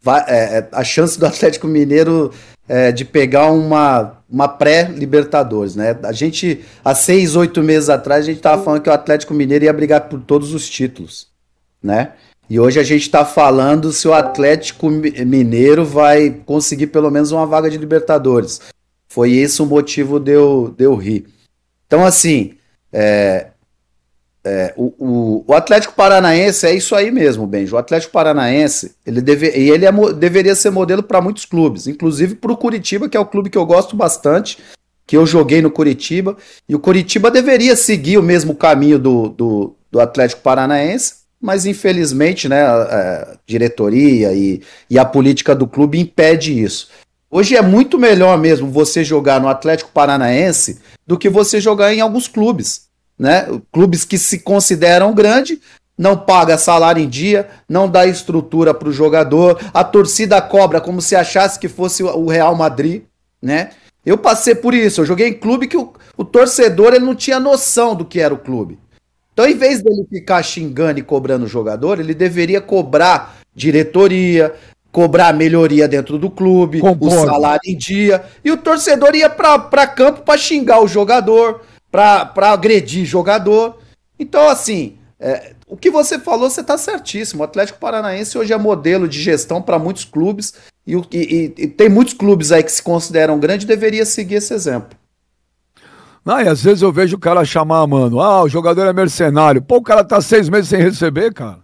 Vai, é, é a chance do Atlético Mineiro é, de pegar uma, uma pré-Libertadores, né? A gente, há seis, oito meses atrás, a gente estava falando que o Atlético Mineiro ia brigar por todos os títulos, né? E hoje a gente está falando se o Atlético Mineiro vai conseguir pelo menos uma vaga de Libertadores. Foi esse o motivo de eu, de eu rir. Então, assim, é, é, o, o, o, Atlético Paranaense é isso aí mesmo, Benjo. O Atlético Paranaense, ele, deve, ele é, deveria ser modelo para muitos clubes, inclusive para o Curitiba, que é o clube que eu gosto bastante, que eu joguei no Curitiba. E o Curitiba deveria seguir o mesmo caminho do, do, do Atlético Paranaense, mas infelizmente né, a, a diretoria e, e a política do clube impede isso. Hoje é muito melhor mesmo você jogar no Atlético Paranaense do que você jogar em alguns clubes né? Clubes que se consideram grande, não paga salário em dia, não dá estrutura para o jogador, a torcida cobra como se achasse que fosse o Real Madrid, né? Eu passei por isso, eu joguei em clube que o, o torcedor ele não tinha noção do que era o clube. Então, em vez dele ficar xingando e cobrando o jogador, ele deveria cobrar diretoria, cobrar melhoria dentro do clube, Concordo. o salário em dia, e o torcedor ia para campo para xingar o jogador, para agredir jogador. Então, assim, é, o que você falou, você está certíssimo. O Atlético Paranaense hoje é modelo de gestão para muitos clubes e, e, e, tem muitos clubes aí que se consideram grandes e deveria seguir esse exemplo. Não, e às vezes eu vejo o cara chamar, mano, ah, o jogador é mercenário. Pô, o cara tá seis meses sem receber, cara.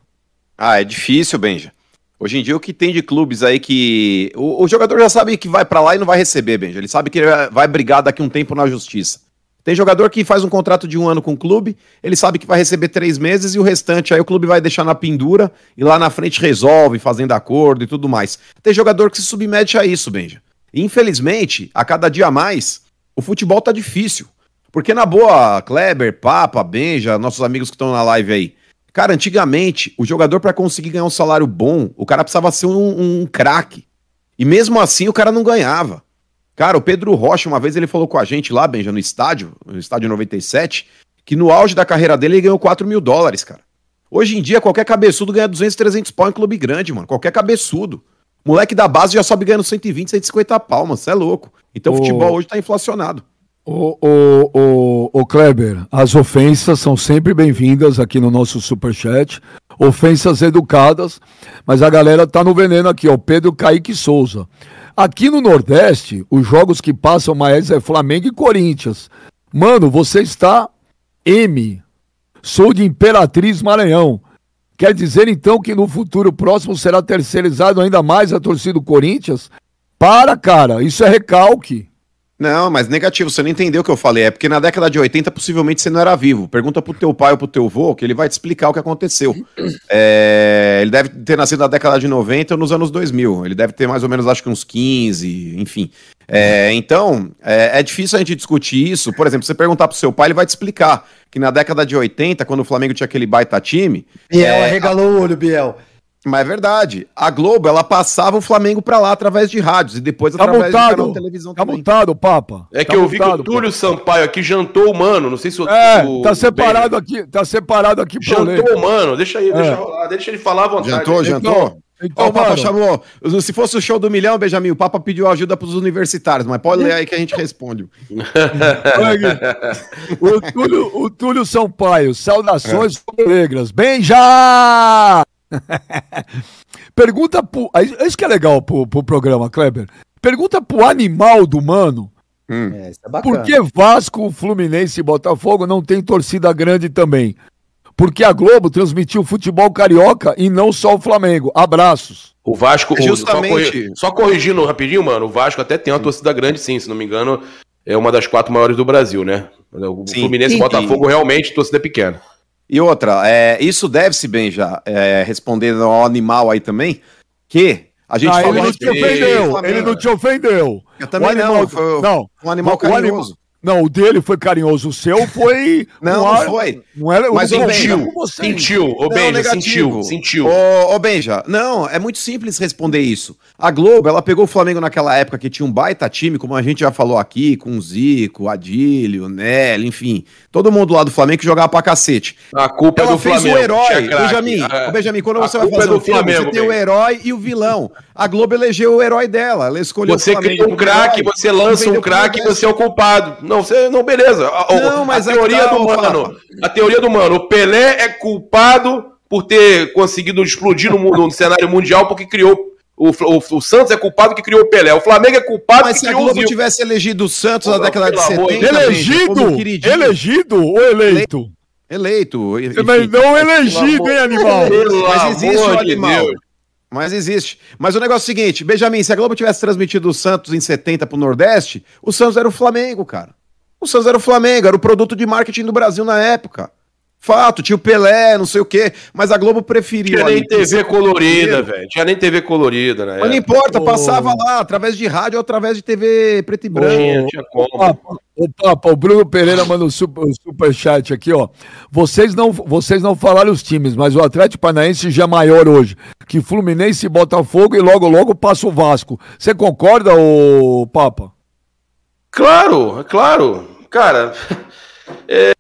Ah, é difícil, Benja. Hoje em dia, o que tem de clubes aí que. O, o jogador já sabe que vai para lá e não vai receber, Benja. Ele sabe que ele vai brigar daqui um tempo na justiça. Tem jogador que faz um contrato de um ano com o clube, ele sabe que vai receber três meses e o restante aí o clube vai deixar na pendura e lá na frente resolve, fazendo acordo e tudo mais. Tem jogador que se submete a isso, Benja. E, infelizmente, a cada dia mais, o futebol tá difícil. Porque na boa, Kleber, Papa, Benja, nossos amigos que estão na live aí. Cara, antigamente, o jogador para conseguir ganhar um salário bom, o cara precisava ser um, um craque. E mesmo assim o cara não ganhava. Cara, o Pedro Rocha, uma vez ele falou com a gente lá, Benja, no estádio, no estádio 97, que no auge da carreira dele ele ganhou 4 mil dólares, cara. Hoje em dia, qualquer cabeçudo ganha 200, 300 pau em clube grande, mano. Qualquer cabeçudo. Moleque da base já sobe ganhando 120, 150 palmas, você é louco. Então o futebol hoje tá inflacionado. O, o, o, o Kleber, as ofensas são sempre bem-vindas aqui no nosso superchat. Ofensas educadas, mas a galera tá no veneno aqui, ó. Pedro Kaique Souza. Aqui no Nordeste, os jogos que passam mais é Flamengo e Corinthians. Mano, você está M. Sou de Imperatriz Maranhão. Quer dizer então que no futuro próximo será terceirizado ainda mais a torcida do Corinthians? Para, cara, isso é recalque. Não, mas negativo, você não entendeu o que eu falei. É porque na década de 80 possivelmente você não era vivo. Pergunta pro teu pai ou pro teu avô que ele vai te explicar o que aconteceu. É, ele deve ter nascido na década de 90 ou nos anos 2000. Ele deve ter mais ou menos, acho que uns 15, enfim. É, então, é, é, difícil a gente discutir isso. Por exemplo, você perguntar pro seu pai, ele vai te explicar que na década de 80, quando o Flamengo tinha aquele baita time. Biel é, arregalou a... o olho, Biel. Mas é verdade. A Globo, ela passava o Flamengo pra lá através de rádios e depois tá através de canal de televisão tá também. Montado, Papa. É tá que eu vi que o Túlio papa. Sampaio aqui jantou o mano. Não sei se o. É, o, tá separado aqui. Tá separado aqui Jantou o mano. Deixa aí, é. deixa rolar. Deixa ele falar à vontade. Jantou, jantou? Então, o Papa mano, chamou. Se fosse o show do milhão, Benjamin, o Papa pediu ajuda para os universitários, mas pode ler aí que a gente responde. o, Túlio, o Túlio Sampaio, saudações é. negras. Bem já! Pergunta pro. Isso que é legal pro, pro programa, Kleber. Pergunta pro animal do mano. Hum. É, é por que Vasco, Fluminense e Botafogo não tem torcida grande também? Porque a Globo transmitiu futebol carioca e não só o Flamengo. Abraços. O Vasco, justamente. Só, corrigindo rapidinho, mano. O Vasco até tem uma torcida grande, sim, se não me engano. É uma das quatro maiores do Brasil, né? O sim. Fluminense e Botafogo realmente torcida pequena. E outra, é, isso deve-se bem já, é, respondendo ao animal aí também, que a gente ah, falou... Ele não te ofendeu, ele não te ofendeu. Eu também animal, não, foi não, um animal carinhoso. Não, o dele foi carinhoso, o seu foi. não, não foi. Não era, Mas o sentiu, sentiu, ô Benja, sentiu, sentiu. Ô, Benja, não, é muito simples responder isso. A Globo, ela pegou o Flamengo naquela época que tinha um baita time, como a gente já falou aqui, com o Zico, Adílio, Nelly, enfim. Todo mundo lá do Flamengo que jogava pra cacete. A culpa ela é do fez Flamengo. o herói, Benjamin, é. Benjamin, quando você vai fazer é um filme, Flamengo, você tem o herói e o vilão. A Globo elegeu o herói dela, ela escolheu você o Flamengo. Você cria um craque, você lança um craque e você é o culpado. Não, você não, beleza. A, não, mas a teoria tá, do mano, a teoria do mano, o Pelé é culpado por ter conseguido explodir no, no cenário mundial porque criou o, o, o, Santos é culpado que criou o Pelé. O Flamengo é culpado Mas que se criou a Globo tivesse elegido o Santos na década de 70... Elegido? Elegido ou eleito? Eleito. Mas não elegido, hein, animal? Mas existe o animal. Mas existe. Mas o negócio é o seguinte, Benjamin, se a Globo tivesse transmitido o Santos em 70 pro Nordeste, o Santos era o Flamengo, cara. O Santos era o Flamengo, era o produto de marketing do Brasil na época. Fato, tinha o Pelé, não sei o quê, mas a Globo preferiu. Tinha nem TV colorida, velho. Tinha nem TV colorida, né? Mas não importa, oh. passava lá, através de rádio ou através de TV preto e branco. Tinha, tinha como. O Papa, o Bruno Pereira manda um super, um super chat aqui, ó. Vocês não, vocês não falaram os times, mas o Atlético Paranaense já é maior hoje que Fluminense e Botafogo e logo, logo passa o Vasco. Você concorda, ô Papa? Claro, é claro. Cara, é,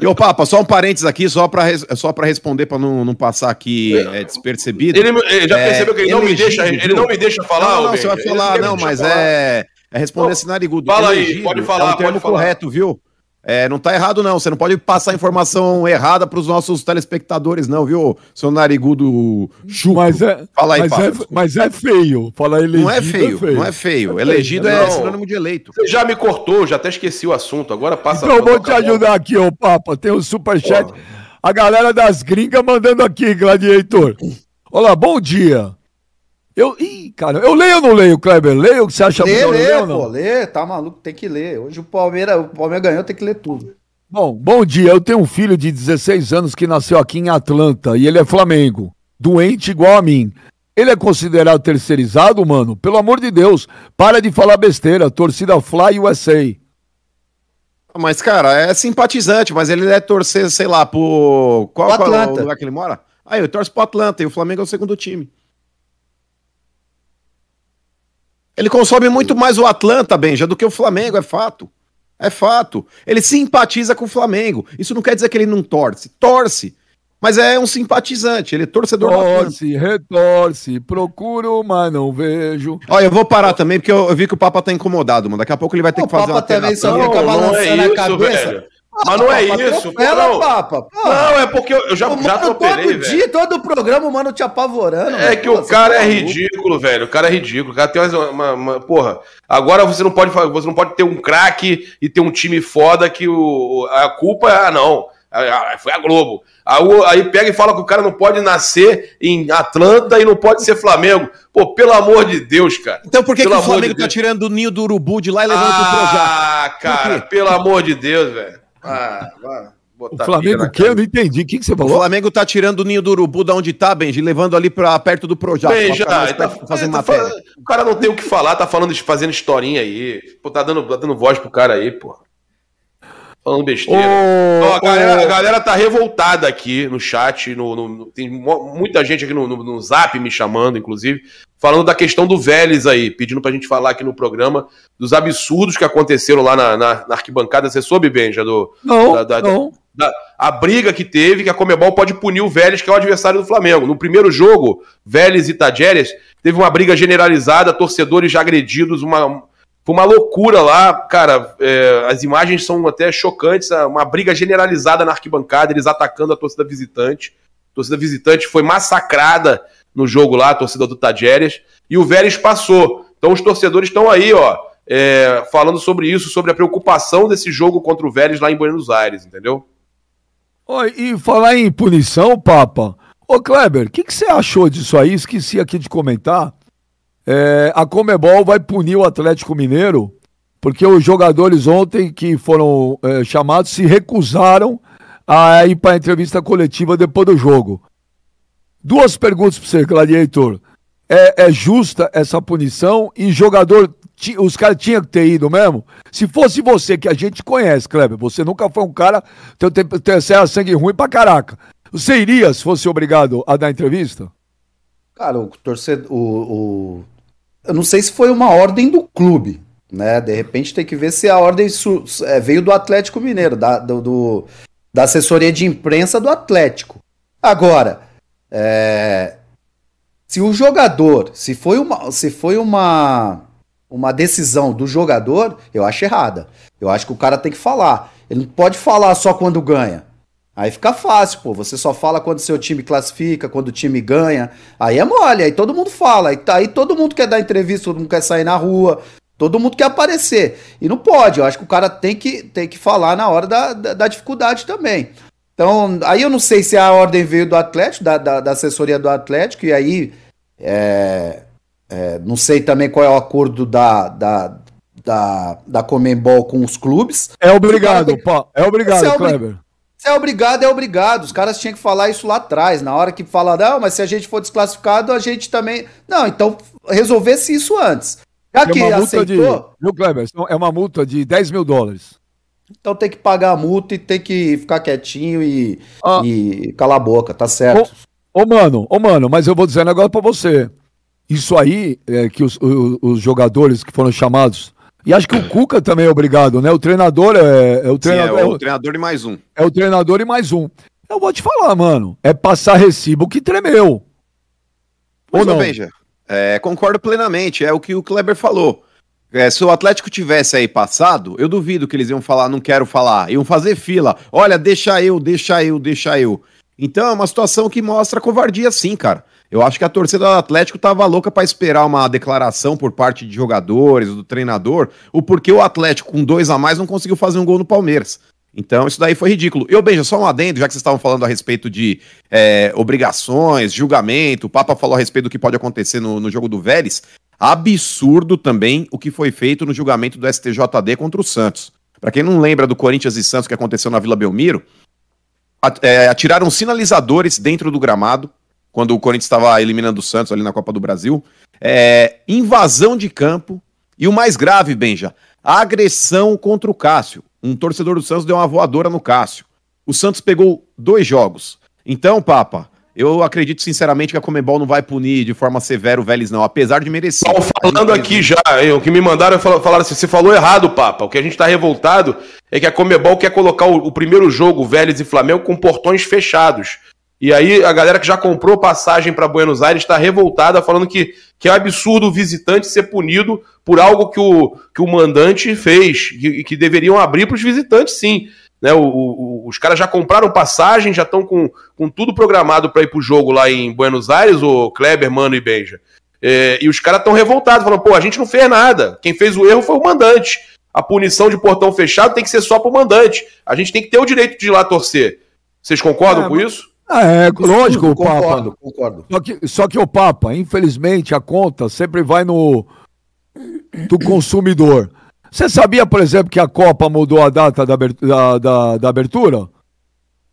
e ô Papa, só um parênteses aqui, só para só pra responder, para não, não passar aqui é, despercebido. Ele, ele já é, percebeu que ele, não me deixa, ele não me deixa falar, Não, não você vai falar, não, mas falar. é, é responder esse narigudo. Fala aí, pode falar, é um termo correto, viu? É, não tá errado, não. Você não pode passar informação errada para os nossos telespectadores, não, viu, seu narigudo chuco. Mas é, Fala aí, mas, é, mas é feio. Fala elegido. Não é feio, é feio. não é feio. É elegido é sinônimo de eleito. Você já me cortou, já até esqueci o assunto. Agora passa. Então eu vou te ajudar aqui, ô Papa. Tem o um superchat. A galera das gringas mandando aqui, Gladiator. Olá, bom dia. Eu, ih, cara, eu leio ou não leio, Kleber? Leio o que você acha lê, melhor? Lê, não? pô, lê, tá maluco, tem que ler. Hoje o Palmeiras, o Palmeiras ganhou, tem que ler tudo. Bom, bom dia. Eu tenho um filho de 16 anos que nasceu aqui em Atlanta e ele é Flamengo. Doente igual a mim. Ele é considerado terceirizado, mano? Pelo amor de Deus, para de falar besteira. Torcida Fly USA. Mas, cara, é simpatizante, mas ele deve torcer, sei lá, por. Qual, qual é o lugar que ele mora? Aí, eu torço pro Atlanta e o Flamengo é o segundo time. Ele consome muito mais o Atlanta, Benja, do que o Flamengo, é fato. É fato. Ele simpatiza com o Flamengo. Isso não quer dizer que ele não torce. Torce. Mas é um simpatizante, ele é torcedor Torce, retorce, procuro, mas não vejo. Olha, eu vou parar também, porque eu, eu vi que o Papa tá incomodado, mano. Daqui a pouco ele vai ter o que fazer Papa uma também só fica balançando é isso, a cabeça. Velho. Mas não é isso, não. Papa. Não, é porque eu já, já atropelei, todo velho. dia, todo o programa, o mano te apavorando. É que o cara é ridículo, velho. O cara é ridículo. O cara tem uma, uma, uma, Porra, agora você não pode você não pode ter um craque e ter um time foda que o, a culpa é. Ah, não. Foi a Globo. Aí pega e fala que o cara não pode nascer em Atlanta e não pode ser Flamengo. Pô, pelo amor de Deus, cara. Então por que, que o Flamengo de tá tirando o ninho do urubu de lá e levando ah, pro Projac? Ah, cara, pelo amor de Deus, velho. Ah, O Flamengo o quê? Eu não entendi. O que, que você falou? O Flamengo tá tirando o ninho do urubu da onde tá, Benji, levando ali pra perto do Projac. Benji, tá, fazendo tá matéria. Falando, o cara não tem o que falar, tá falando, fazendo historinha aí. Pô, tá dando, tá dando voz pro cara aí, pô. Falando besteira. Oh, a, galera, oh. a, galera, tá revoltada aqui no chat. No, no tem muita gente aqui no, no, no, zap me chamando, inclusive, falando da questão do Vélez aí, pedindo pra gente falar aqui no programa dos absurdos que aconteceram lá na, na, na arquibancada. Você soube, Benja, do. Não, da, da, não. Da, a briga que teve, que a Comebol pode punir o Vélez, que é o adversário do Flamengo. No primeiro jogo, Vélez e Tadjeres, teve uma briga generalizada, torcedores já agredidos, uma foi uma loucura lá, cara. É, as imagens são até chocantes. Uma briga generalizada na arquibancada, eles atacando a torcida visitante. A torcida visitante foi massacrada no jogo lá, a torcida do Tadjeres. E o Vélez passou. Então os torcedores estão aí, ó, é, falando sobre isso, sobre a preocupação desse jogo contra o Vélez lá em Buenos Aires, entendeu? Oi, e falar em punição, Papa. Ô Kleber, o que, que você achou disso aí? Esqueci aqui de comentar. É, a Comebol vai punir o Atlético Mineiro porque os jogadores ontem que foram é, chamados se recusaram a ir para a entrevista coletiva depois do jogo. Duas perguntas para você, Gladiator. É, é, justa essa punição e jogador, os caras tinham que ter ido mesmo? Se fosse você, que a gente conhece, Kleber, você nunca foi um cara, teu, teu, teu, teu sangue ruim pra caraca. Você iria se fosse obrigado a dar entrevista? Cara, o torcedor, o, o, eu não sei se foi uma ordem do clube, né? De repente tem que ver se a ordem é, veio do Atlético Mineiro, da, do, do, da assessoria de imprensa do Atlético. Agora, é, se o jogador, se foi uma, se foi uma, uma decisão do jogador, eu acho errada. Eu acho que o cara tem que falar. Ele não pode falar só quando ganha. Aí fica fácil, pô. Você só fala quando seu time classifica, quando o time ganha. Aí é mole, aí todo mundo fala. Aí, aí todo mundo quer dar entrevista, todo mundo quer sair na rua, todo mundo quer aparecer. E não pode, eu acho que o cara tem que, tem que falar na hora da, da, da dificuldade também. Então, aí eu não sei se a ordem veio do Atlético, da, da, da assessoria do Atlético, e aí é, é, não sei também qual é o acordo da, da, da, da Comembol com os clubes. É obrigado, pô. É obrigado, é Kleber. Se é obrigado, é obrigado. Os caras tinham que falar isso lá atrás. Na hora que fala, não, mas se a gente for desclassificado, a gente também. Não, então resolvesse isso antes. Já que uma aceitou. De, viu, Kleber? É uma multa de 10 mil dólares. Então tem que pagar a multa e tem que ficar quietinho e, ah. e calar a boca, tá certo. Ô, ô, mano, ô, mano, mas eu vou dizer um negócio pra você. Isso aí, é, que os, os, os jogadores que foram chamados e acho que o Cuca também é obrigado, né? O treinador é, é o treinador. Sim, é o, é o treinador e mais um. É o treinador e mais um. Eu vou te falar, mano. É passar recibo que tremeu. Ou não? Benja, é, concordo plenamente. É o que o Kleber falou. É, se o Atlético tivesse aí passado, eu duvido que eles iam falar, não quero falar. Iam fazer fila. Olha, deixa eu, deixa eu, deixa eu. Então é uma situação que mostra covardia, sim, cara. Eu acho que a torcida do Atlético tava louca para esperar uma declaração por parte de jogadores, do treinador, o porquê o Atlético, com dois a mais, não conseguiu fazer um gol no Palmeiras. Então, isso daí foi ridículo. Eu, Benja, só um adendo, já que vocês estavam falando a respeito de é, obrigações, julgamento, o Papa falou a respeito do que pode acontecer no, no jogo do Vélez. Absurdo também o que foi feito no julgamento do STJD contra o Santos. Para quem não lembra do Corinthians e Santos que aconteceu na Vila Belmiro, é, atiraram sinalizadores dentro do gramado, quando o Corinthians estava eliminando o Santos ali na Copa do Brasil. É, invasão de campo. E o mais grave, Benja, agressão contra o Cássio. Um torcedor do Santos deu uma voadora no Cássio. O Santos pegou dois jogos. Então, Papa, eu acredito sinceramente que a Comebol não vai punir de forma severa o Vélez, não, apesar de merecer. Falando aqui já, o que me mandaram falaram assim: você falou errado, Papa. O que a gente está revoltado é que a Comebol quer colocar o, o primeiro jogo, Vélez e Flamengo, com portões fechados E aí a galera que já comprou passagem para Buenos Aires está revoltada, falando que, que é um absurdo o visitante ser punido por algo que o, que o mandante fez, e que, que deveriam abrir para os visitantes, sim. Né, o, o, os caras já compraram passagem, já estão com, com tudo programado para ir para o jogo lá em Buenos Aires, o Kleber, Mano e Benja. É, e os caras estão revoltados, falando, pô, a gente não fez nada. Quem fez o erro foi o mandante. A punição de portão fechado tem que ser só para o mandante. A gente tem que ter o direito de ir lá torcer. Vocês concordam é, com isso? Ah, é, lógico, o Papa. Concordo, concordo. Só que, só que o Papa, infelizmente, a conta sempre vai no do consumidor. Você sabia, por exemplo, que a Copa mudou a data da, da, da, da abertura?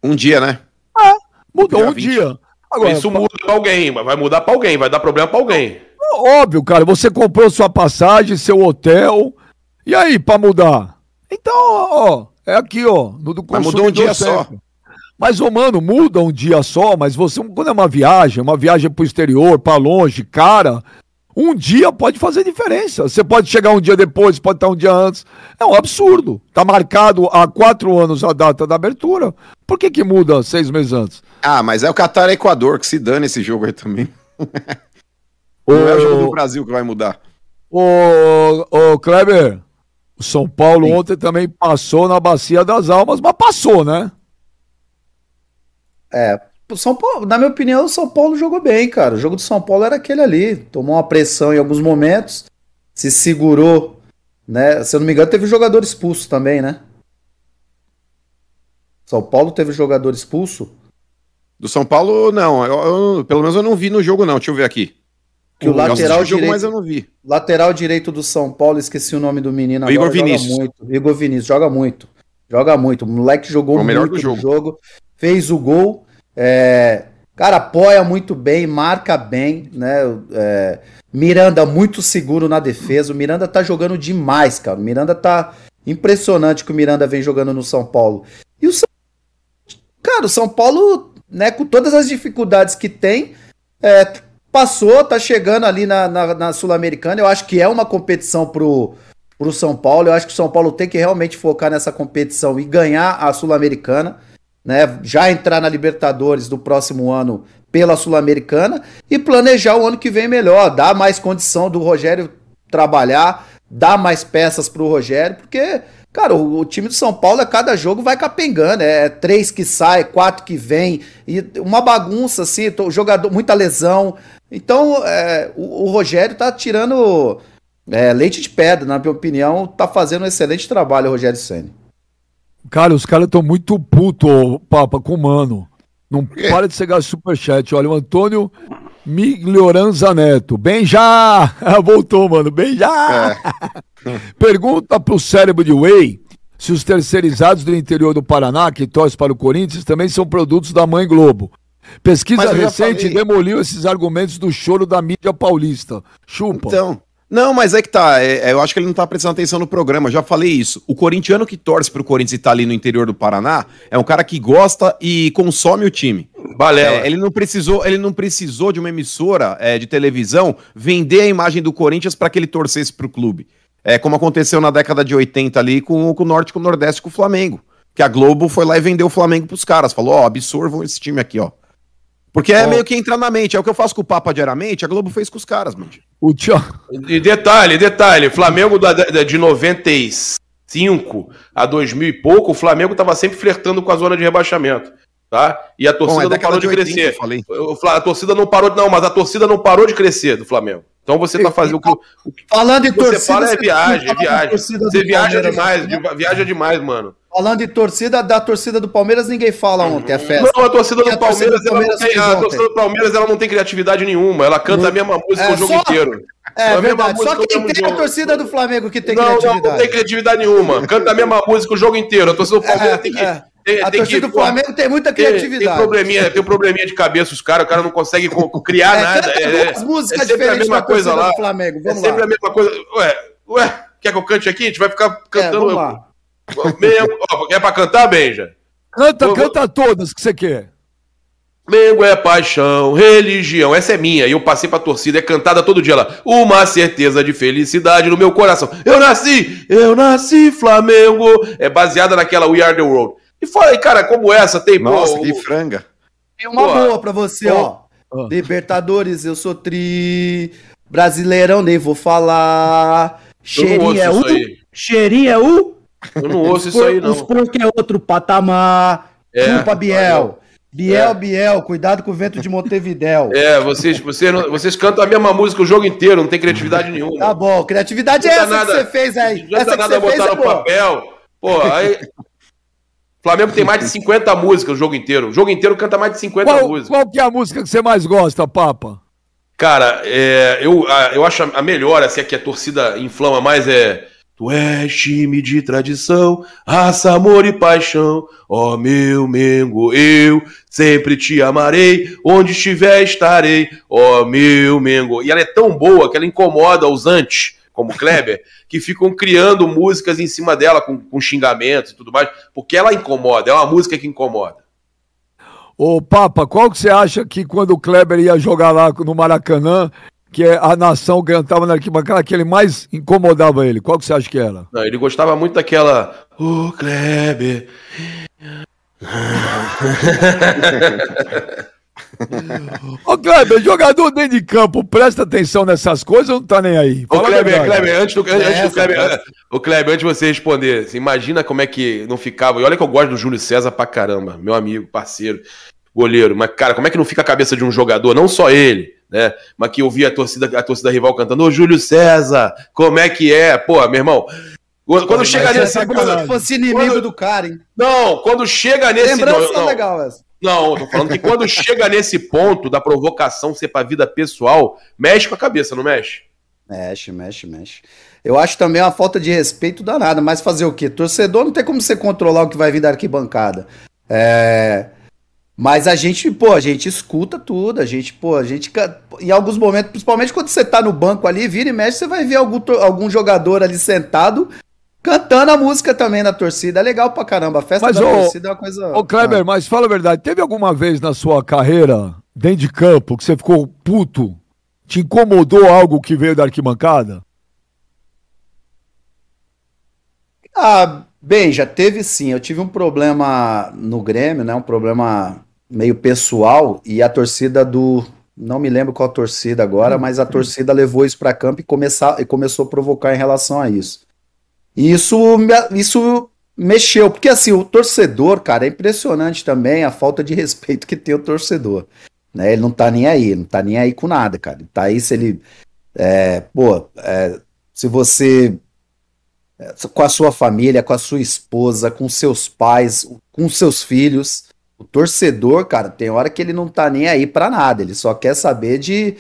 Um dia, né? Ah, mudou um dia. Agora, Isso muda pra alguém, vai mudar pra alguém, vai dar problema pra alguém. Óbvio, cara, você comprou sua passagem, seu hotel, e aí, pra mudar? Então, ó, é aqui, ó, no do Mas mudou um dia sempre. só. Mas, ô, mano, muda um dia só, mas você, quando é uma viagem, uma viagem pro exterior, para longe, cara, um dia pode fazer diferença. Você pode chegar um dia depois, pode estar um dia antes. É um absurdo. Tá marcado há quatro anos a data da abertura. Por que que muda seis meses antes? Ah, mas é o Qatar e Equador, que se dane esse jogo aí também. Não é o jogo do Brasil que vai mudar. Ô, ô Kleber, o São Paulo Sim. ontem também passou na Bacia das Almas, mas passou, né? É, São Paulo, na minha opinião, o São Paulo jogou bem, cara. O jogo do São Paulo era aquele ali. Tomou uma pressão em alguns momentos, se segurou, né? Se eu não me engano, teve jogador expulso também, né? São Paulo teve jogador expulso? Do São Paulo, não. Eu, eu, pelo menos eu não vi no jogo, não. Deixa eu ver aqui. Que o, lateral direito, mas eu não vi. Lateral direito do São Paulo, esqueci o nome do menino. Igor Vinícius. Muito. Igor Vinícius, joga muito. Joga muito. O moleque jogou o melhor do jogo. jogo fez o gol. É, cara, apoia muito bem, marca bem, né? É, Miranda muito seguro na defesa. O Miranda tá jogando demais, cara. O Miranda tá impressionante que o Miranda vem jogando no São Paulo. E o São... Cara, o São Paulo, né, com todas as dificuldades que tem, é, passou, tá chegando ali na, na, na Sul-Americana. Eu acho que é uma competição pro, pro São Paulo. Eu acho que o São Paulo tem que realmente focar nessa competição e ganhar a Sul-Americana né, já entrar na Libertadores do próximo ano pela Sul-Americana e planejar o ano que vem melhor, dar mais condição do Rogério trabalhar, dar mais peças para o Rogério, porque, cara, o, o, time do São Paulo a cada jogo vai capengando, é três que sai, quatro que vem, e uma bagunça assim, jogador, muita lesão. Então, é, o, o, Rogério tá tirando é, leite de pedra, na minha opinião, tá fazendo um excelente trabalho o Rogério Senna. Cara, os caras estão muito puto, Papa, com o mano. Não para de chegar superchat. Olha, o Antônio Miglioranza Neto. Bem já! Voltou, mano. Bem já! É. Pergunta pro cérebro de Whey se os terceirizados do interior do Paraná, que torcem para o Corinthians, também são produtos da Mãe Globo. Pesquisa recente falei... demoliu esses argumentos do choro da mídia paulista. Chupa. Então, não, mas é que tá. É, é, eu acho que ele não tá prestando atenção no programa. Já falei isso. O corintiano que torce pro Corinthians e tá ali no interior do Paraná é um cara que gosta e consome o time. Balela. É, ele não precisou, ele não precisou de uma emissora é, de televisão vender a imagem do Corinthians para que ele torcesse pro clube. É como aconteceu na década de 80 ali com, com o Norte, com o Nordeste, com o Flamengo. Que a Globo foi lá e vendeu o Flamengo pros caras. Falou, ó, oh, absorvam esse time aqui, ó. Porque é meio que entrar na mente. É o que eu faço com o Papa diariamente, a Globo fez com os caras, mano. O tio... E detalhe, detalhe, Flamengo da, da, de 95 a 2000 e pouco, o Flamengo estava sempre flertando com a zona de rebaixamento. Tá? E a torcida Bom, não parou de, 80, crescer. A torcida não parou, não, mas a torcida não parou de crescer do Flamengo. Então você está fazendo o que, o que Falando em torcida, você fala é viagem, é viagem. Você viaja demais, né? viaja demais, mano. Falando de torcida, da torcida do Palmeiras ninguém fala ontem, a festa. Não, a torcida do Palmeiras, ela não tem, a torcida do Palmeiras ela não tem criatividade nenhuma, ela canta a mesma música é, o jogo só... inteiro. É, é verdade, só que tem jogo. a torcida do Flamengo que tem não, criatividade. Não, não tem criatividade nenhuma, canta a mesma música o jogo inteiro, a torcida do Palmeiras é, tem que... É. Tem, a tem torcida que, do Flamengo tem muita criatividade. Tem, tem, probleminha, tem um probleminha de cabeça os caras, o cara não consegue criar é, nada. É, é, músicas é sempre a mesma coisa lá. Flamengo. Vamos é sempre lá. a mesma coisa. Ué, ué, quer que eu cante aqui? A gente vai ficar cantando. É, vamos lá. Mengo, ó, é pra cantar, Benja? Canta, Vou... canta todas que você quer. Mengo é paixão, religião, essa é minha, e eu passei pra torcida, é cantada todo dia lá. Uma certeza de felicidade no meu coração. Eu nasci, eu nasci Flamengo. É baseada naquela We Are the World. E fala aí, cara, como essa tem. Nossa, pô, que franga. Tem uma Pô, boa pra você, ó. ó. Libertadores, eu sou tri. Brasileirão, nem vou falar. Cheirinho é o. Cheirinho é o. Eu não ouço isso aí, não. Os que é outro patamar. É, Chupa Biel. Biel, é. Biel, cuidado com o vento de Montevidéu. É, vocês, vocês, vocês cantam a mesma música o jogo inteiro, não tem criatividade nenhuma. Tá bom, criatividade é essa nada, que você fez aí. Não essa nada botar fez, no pô. papel. Pô, aí. Flamengo tem mais de 50 músicas o jogo inteiro. O jogo inteiro canta mais de 50 qual, músicas. Qual que é a música que você mais gosta, Papa? Cara, é, eu, eu acho a melhor, assim, a que a torcida inflama mais é Tu és time de tradição, raça, amor e paixão. Ó oh, meu Mengo, eu sempre te amarei, onde estiver estarei. Ó oh, meu Mengo. E ela é tão boa que ela incomoda os antes, como Kleber, que ficam criando músicas em cima dela com, com xingamentos e tudo mais, porque ela incomoda, é uma música que incomoda. Ô Papa, qual que você acha que quando o Kleber ia jogar lá no Maracanã, que é a nação cantava na arquibancada que ele mais incomodava ele? Qual que você acha que era? Não, ele gostava muito daquela. O oh, Kleber. Ô Kleber, jogador dentro de campo, presta atenção nessas coisas ou não tá nem aí? Fala Ô Kleber, Kleber, antes do, antes do Kleber, o Kleber, antes de você responder, assim, imagina como é que não ficava. E olha que eu gosto do Júlio César pra caramba, meu amigo, parceiro, goleiro. Mas, cara, como é que não fica a cabeça de um jogador, não só ele, né? Mas que ouvia a torcida, a torcida rival cantando, ô Júlio César, como é que é? Pô, meu irmão. Quando, quando chega nesse. É quando, fosse inimigo quando, do cara, hein? Não, quando chega nesse. Lembrança não, legal essa. Não, tô falando que quando chega nesse ponto da provocação ser pra vida pessoal, mexe com a cabeça, não mexe? Mexe, mexe, mexe. Eu acho também uma falta de respeito danada, mas fazer o quê? Torcedor não tem como você controlar o que vai vir da arquibancada. É. Mas a gente, pô, a gente escuta tudo, a gente, pô, a gente, em alguns momentos, principalmente quando você tá no banco ali, vira e mexe, você vai ver algum, algum jogador ali sentado cantando a música também na torcida. É legal pra caramba, a festa mas, da ô, torcida é uma coisa... Ô, Kleber, ah. mas fala a verdade, teve alguma vez na sua carreira, dentro de campo, que você ficou puto, te incomodou algo que veio da arquibancada? Ah, bem, já teve sim. Eu tive um problema no Grêmio, né? Um problema meio pessoal e a torcida do. Não me lembro qual torcida agora, mas a torcida levou isso para campo e, começar, e começou a provocar em relação a isso. E isso, isso mexeu, porque assim, o torcedor, cara, é impressionante também a falta de respeito que tem o torcedor. Né? Ele não tá nem aí, não tá nem aí com nada, cara. Tá aí se ele. É, pô, é, se você. É, com a sua família, com a sua esposa, com seus pais, com seus filhos o torcedor, cara, tem hora que ele não tá nem aí para nada, ele só quer saber de,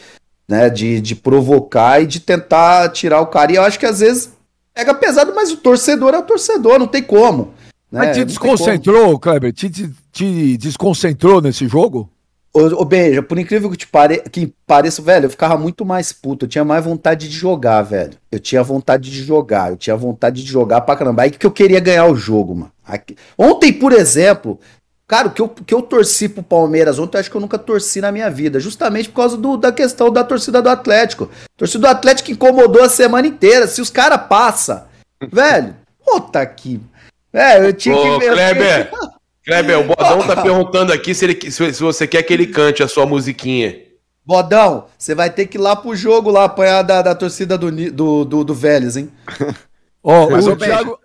né, de, de provocar e de tentar tirar o cara. E eu acho que às vezes pega pesado, mas o torcedor é o torcedor, não tem como. Né? Mas te desconcentrou, Kleber? Te, te, te, desconcentrou nesse jogo? Ô, ô Beija, por incrível que, te pare... que pareça, velho, eu ficava muito mais puto. Eu tinha mais vontade de jogar, velho. Eu tinha vontade de jogar. Eu tinha vontade de jogar pra caramba. Aí que eu queria ganhar o jogo, mano. Aqui... Ontem, por exemplo, Cara, o que eu, que eu torci pro Palmeiras ontem, eu acho que eu nunca torci na minha vida. Justamente por causa do, da questão da torcida do Atlético. A torcida do Atlético incomodou a semana inteira. Se os caras passam, velho, puta aqui. É, eu tinha Ô, que ver. Kleber, Kleber, o Bodão tá perguntando aqui se, ele, se, se você quer que ele cante a sua musiquinha. Bodão, você vai ter que ir lá pro jogo lá apanhar da, da torcida do, do, do, do Vélez, hein? Ó, oh, o Thiago.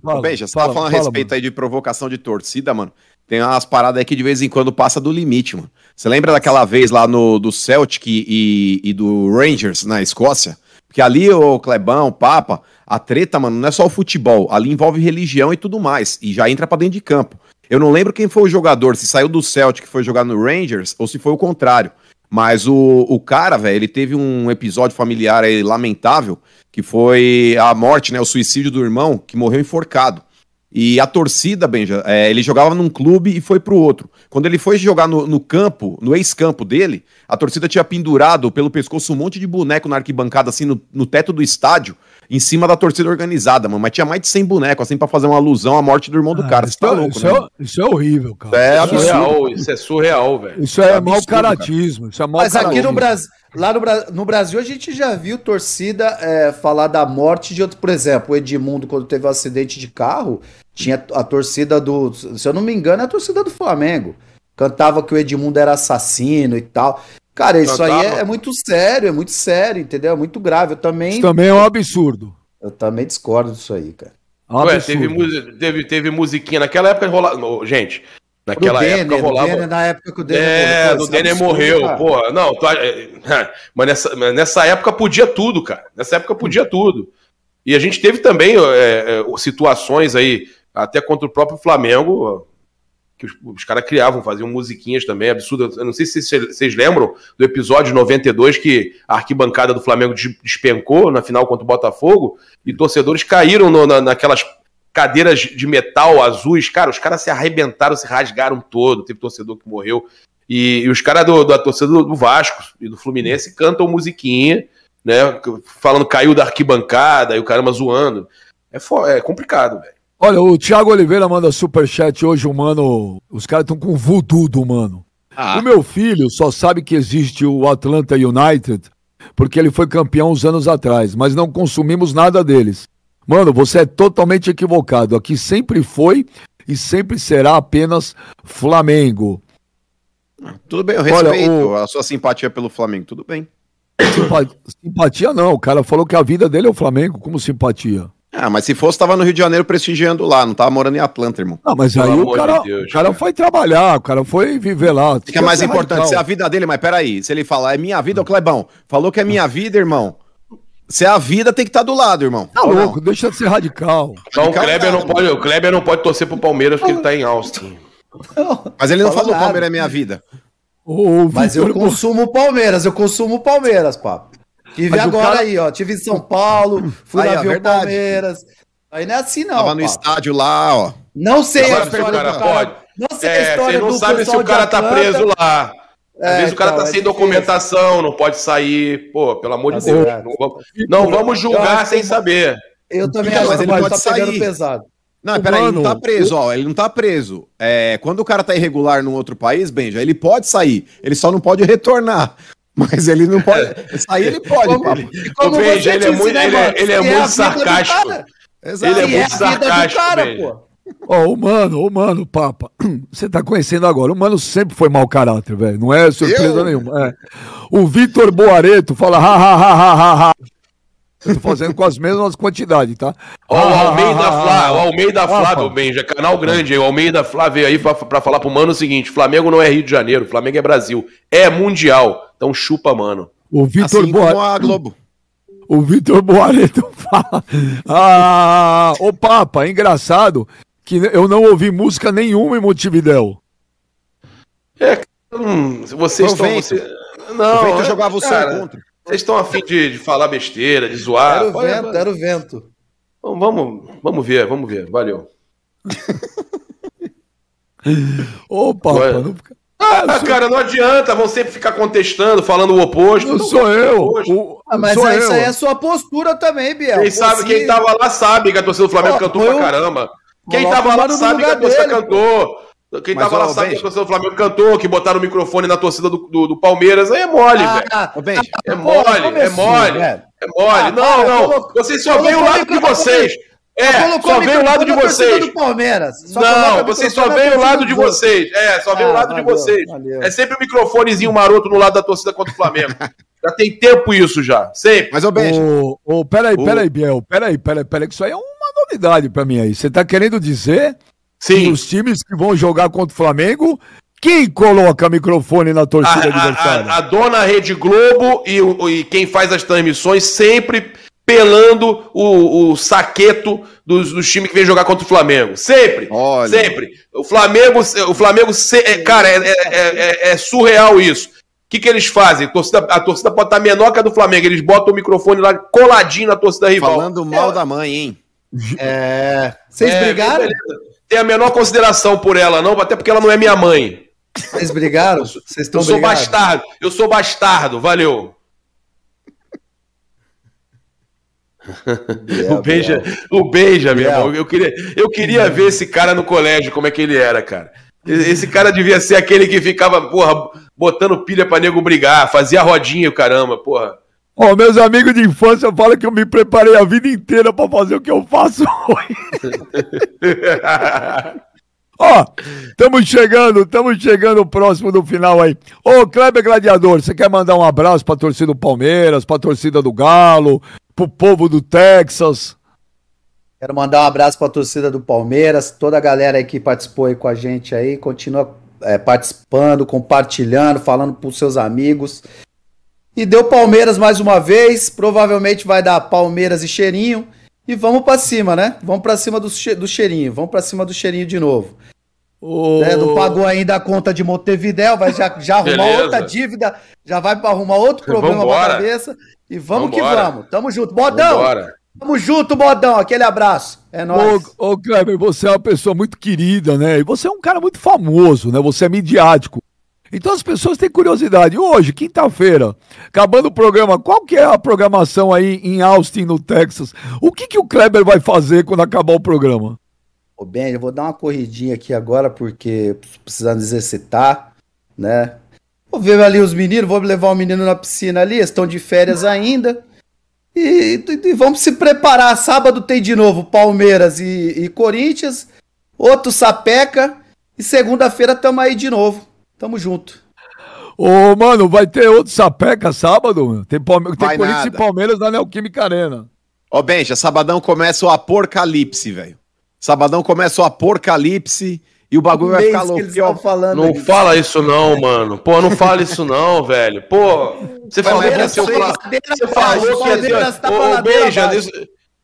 Fala, Beija, você fala, tava falando a respeito mano. aí de provocação de torcida, mano. Tem umas paradas aí que de vez em quando passa do limite, mano. Você lembra daquela vez lá no do Celtic e, e do Rangers na Escócia? Porque ali, o Clebão, o Papa, a treta, mano, não é só o futebol. Ali envolve religião e tudo mais. E já entra pra dentro de campo. Eu não lembro quem foi o jogador, se saiu do Celtic e foi jogar no Rangers, ou se foi o contrário. Mas o, o cara, velho, ele teve um episódio familiar aí lamentável, que foi a morte, né? O suicídio do irmão, que morreu enforcado. E a torcida, Benja, é, ele jogava num clube e foi pro outro. Quando ele foi jogar no, no campo, no ex-campo dele, a torcida tinha pendurado pelo pescoço um monte de boneco na arquibancada, assim, no, no teto do estádio, em cima da torcida organizada, mano. Mas tinha mais de 100 bonecos, assim, para fazer uma alusão à morte do irmão do ah, cara. Isso, tá é, louco, isso, né? é, isso é horrível, cara. É, é absurdo. Isso é surreal, velho. Isso é, é mau caratismo. Isso é mau Mas aqui no Brasil. Lá no, no, Brasil a gente já viu torcida é, falar da morte de outro, por exemplo, o Edmundo, quando teve um acidente de carro, tinha a torcida do. Se eu não me engano, é a torcida do Flamengo. cantava que o Edmundo era assassino e tal. Cara, isso aí é, é, muito sério, é muito sério, entendeu? É muito grave. Eu também. Isso também é um absurdo. Eu também discordo disso aí, cara. É um Ué, teve, teve, teve musiquinha. Naquela época rolava. Gente, naquela época Denner, rolava. Denner, na época que o Denner é, morreu. É, o Denner morreu, cara. porra. Não, tô... mas nessa, nessa época podia tudo, cara. Nessa época podia tudo. E a gente teve também é, é, situações aí, até contra o próprio Flamengo, que os, os caras criavam, faziam musiquinhas também, absurdas. Eu não sei se vocês lembram do episódio 92 que a arquibancada do Flamengo despencou na final contra o Botafogo e torcedores caíram no, na, naquelas cadeiras de metal azuis. Cara, os caras se arrebentaram, se rasgaram todo. Teve torcedor que morreu. E, e os caras da torcida do Vasco e do Fluminense cantam musiquinha, né? Falando caiu da arquibancada e o caramba zoando. É, é complicado, velho. Olha, o Thiago Oliveira manda superchat hoje, humano. Os caras estão com voodoo do mano. Ah. O meu filho só sabe que existe o Atlanta United porque ele foi campeão uns anos atrás, mas não consumimos nada deles. Mano, você é totalmente equivocado. Aqui sempre foi e sempre será apenas Flamengo. Tudo bem, eu respeito Olha, o... a sua simpatia pelo Flamengo, tudo bem. Simpatia não, o cara falou que a vida dele é o Flamengo, como simpatia? Ah, mas se fosse, tava no Rio de Janeiro prestigiando lá, não tava morando em Atlanta, irmão. Não, mas Pelo aí o cara, de Deus, o cara, foi trabalhar, o cara foi viver lá. O que é mais importante? Se é a vida dele, mas peraí, se ele falar é minha vida, o Clebão, falou que é minha vida, irmão. Se é a vida, tem que estar tá do lado, irmão. Tá louco, não? deixa de ser radical. Então, o Kleber, não pode, o Kleber não pode torcer pro Palmeiras porque ele tá em Austin. Mas ele não falou que Palmeiras é minha vida. mas eu consumo Palmeiras, eu consumo Palmeiras, papo. Tive Mas agora cara... aí, ó. Tive em São Paulo, fui aí, na Avião Palmeiras. Aí não é assim, não. Tava no estádio lá, ó. Não sei Agora, a história cara do cara. Pode. Não sei é, a história Você não sabe se o cara tá preso lá. Às é, vezes o cara então, tá é sem difícil. documentação, não pode sair. Pô, pelo amor de tá Deus. Não, vamos, não vamos julgar sem saber. Eu também acho, mas ele pode tá sair. pesado. Não, peraí, ele não tá preso, ó. Ele não tá preso. É, quando o cara tá irregular num outro país, Benja, ele pode sair. Ele só não pode retornar. Mas ele não pode. Sair ele pode, como. Como veja, ele é muito, ele é, ele é muito sarcástico. Ele é muito é sarcástico. Cara, pô. Ó, oh, o mano, o mano, Papa, você tá conhecendo agora. O mano sempre foi mau caráter, velho. Não é surpresa Eu? nenhuma. É. O Vitor Boareto fala ha, ha, ha, ha, ha, ha. Eu tô fazendo com as mesmas quantidades, tá? Ó, o Almeida Flá, o Almeida Flávio, Benja, canal grande aí. O Almeida Flá veio aí pra, pra falar pro mano o seguinte: Flamengo não é Rio de Janeiro, Flamengo é Brasil. É mundial. Então chupa, mano. O Vitor assim Boa... Globo. O Vitor Boareto fala. Ah, ô Papa, é engraçado que eu não ouvi música nenhuma em Montevidéu. É, hum, vocês estão. Você... Não, o vento é, jogava o cara, contra. Vocês estão afim de, de falar besteira, de zoar? Era o vento, era o vento. Então, vamos, vamos ver, vamos ver. Valeu. Ô, Papa, não fica. Ah, cara, não adianta, vão sempre ficar contestando, falando o oposto. Não, sou eu. O... Ah, mas sou essa eu. é a sua postura também, Biel. Quem, sabe, quem tava lá sabe que a torcida do Flamengo oh, cantou pra eu... caramba. Quem tava lá sabe que a torcida dele, cantou. Quem mas, tava ó, lá sabe que a torcida do Flamengo cantou, que botaram o microfone na torcida do, do, do Palmeiras. Aí é mole, ah, velho. é mole, é mole. É mole. Não, não. Vocês só veem o lado de vocês. É, só vem o lado de vocês. Do Palmeiras. Só não, vocês só vem o lado de vocês. É, só vem ah, o lado valeu, de vocês. Valeu. É sempre o um microfonezinho maroto no lado da torcida contra o Flamengo. já tem tempo isso já. Sempre. Mas, ô, Benjo. Ô, peraí, peraí, Biel. Peraí, peraí, peraí, que isso aí é uma novidade pra mim aí. Você tá querendo dizer Sim. que os times que vão jogar contra o Flamengo quem coloca microfone na torcida a, adversária? A, a, a, dona Rede Globo e, e, quem faz as transmissões sempre pelando o, o saqueto dos, dos times que vem jogar contra o Flamengo. Sempre. Olha. Sempre. O Flamengo, o Flamengo é, cara, é, é, é, surreal isso. O que, que eles fazem? A torcida, a torcida pode estar menor que a do Flamengo. Eles botam o microfone lá coladinho na torcida rival. Falando mal da mãe, hein? É. Vocês brigaram? Tem a menor consideração por ela, não, até porque ela não é minha mãe. Vocês brigaram? Vocês estão Eu sou bastardo. Eu sou bastardo. Valeu. O Beija, o Beija, meu irmão. Eu queria, eu queria ver esse cara no colégio, como é que ele era, cara. Esse cara devia ser aquele que ficava, porra, botando pilha pra nego brigar, fazia rodinha, caramba, porra. Ó, oh, meus amigos de infância falam que eu me preparei a vida inteira para fazer o que eu faço hoje. Ó, estamos chegando, estamos chegando próximo do final aí. Ô, Kleber Gladiador, você quer mandar um abraço pra torcida do Palmeiras, pra torcida do Galo, pro povo do Texas? Quero mandar um abraço pra torcida do Palmeiras, toda a galera aí que participou aí com a gente aí, continua é, participando, compartilhando, falando pros seus amigos. E deu Palmeiras mais uma vez, provavelmente vai dar Palmeiras e Cheirinho. E vamos para cima, né? Vamos para cima do, do cheirinho, vamos para cima do cheirinho de novo. Oh. É, não pagou ainda a conta de Montevidéu, vai já, já arrumar outra dívida, já vai para arrumar outro problema para cabeça. E vamos Vambora. que vamos. Tamo junto. Bodão! Vambora. Tamo junto, Bodão. Aquele abraço. É nóis. Ô, ô Kleber, você é uma pessoa muito querida, né? E você é um cara muito famoso, né? Você é midiático. Então as pessoas têm curiosidade. Hoje, quinta-feira, acabando o programa, qual que é a programação aí em Austin, no Texas? O que, que o Kleber vai fazer quando acabar o programa? Ô Ben, eu vou dar uma corridinha aqui agora, porque precisando exercitar, né? Vou ver ali os meninos, vou levar o menino na piscina ali, estão de férias ainda. E, e, e, vamos se preparar. Sábado tem de novo Palmeiras e, e Corinthians, outro Sapeca, e segunda-feira estamos aí de novo. Tamo junto. Ô, mano, vai ter outro sapeca sábado? Tem, Palme... tem Corinthians nada. e Palmeiras na Neoquímica Arena. Ó, Benja, sabadão começa o apocalipse, velho. Sabadão começa o apocalipse e o bagulho vai ficar louco. Falando não aí. fala isso não, mano. Pô, não fala isso não, velho. Pô, você falou que ia ser o Você falou que ia ter... Ô, Benja, isso...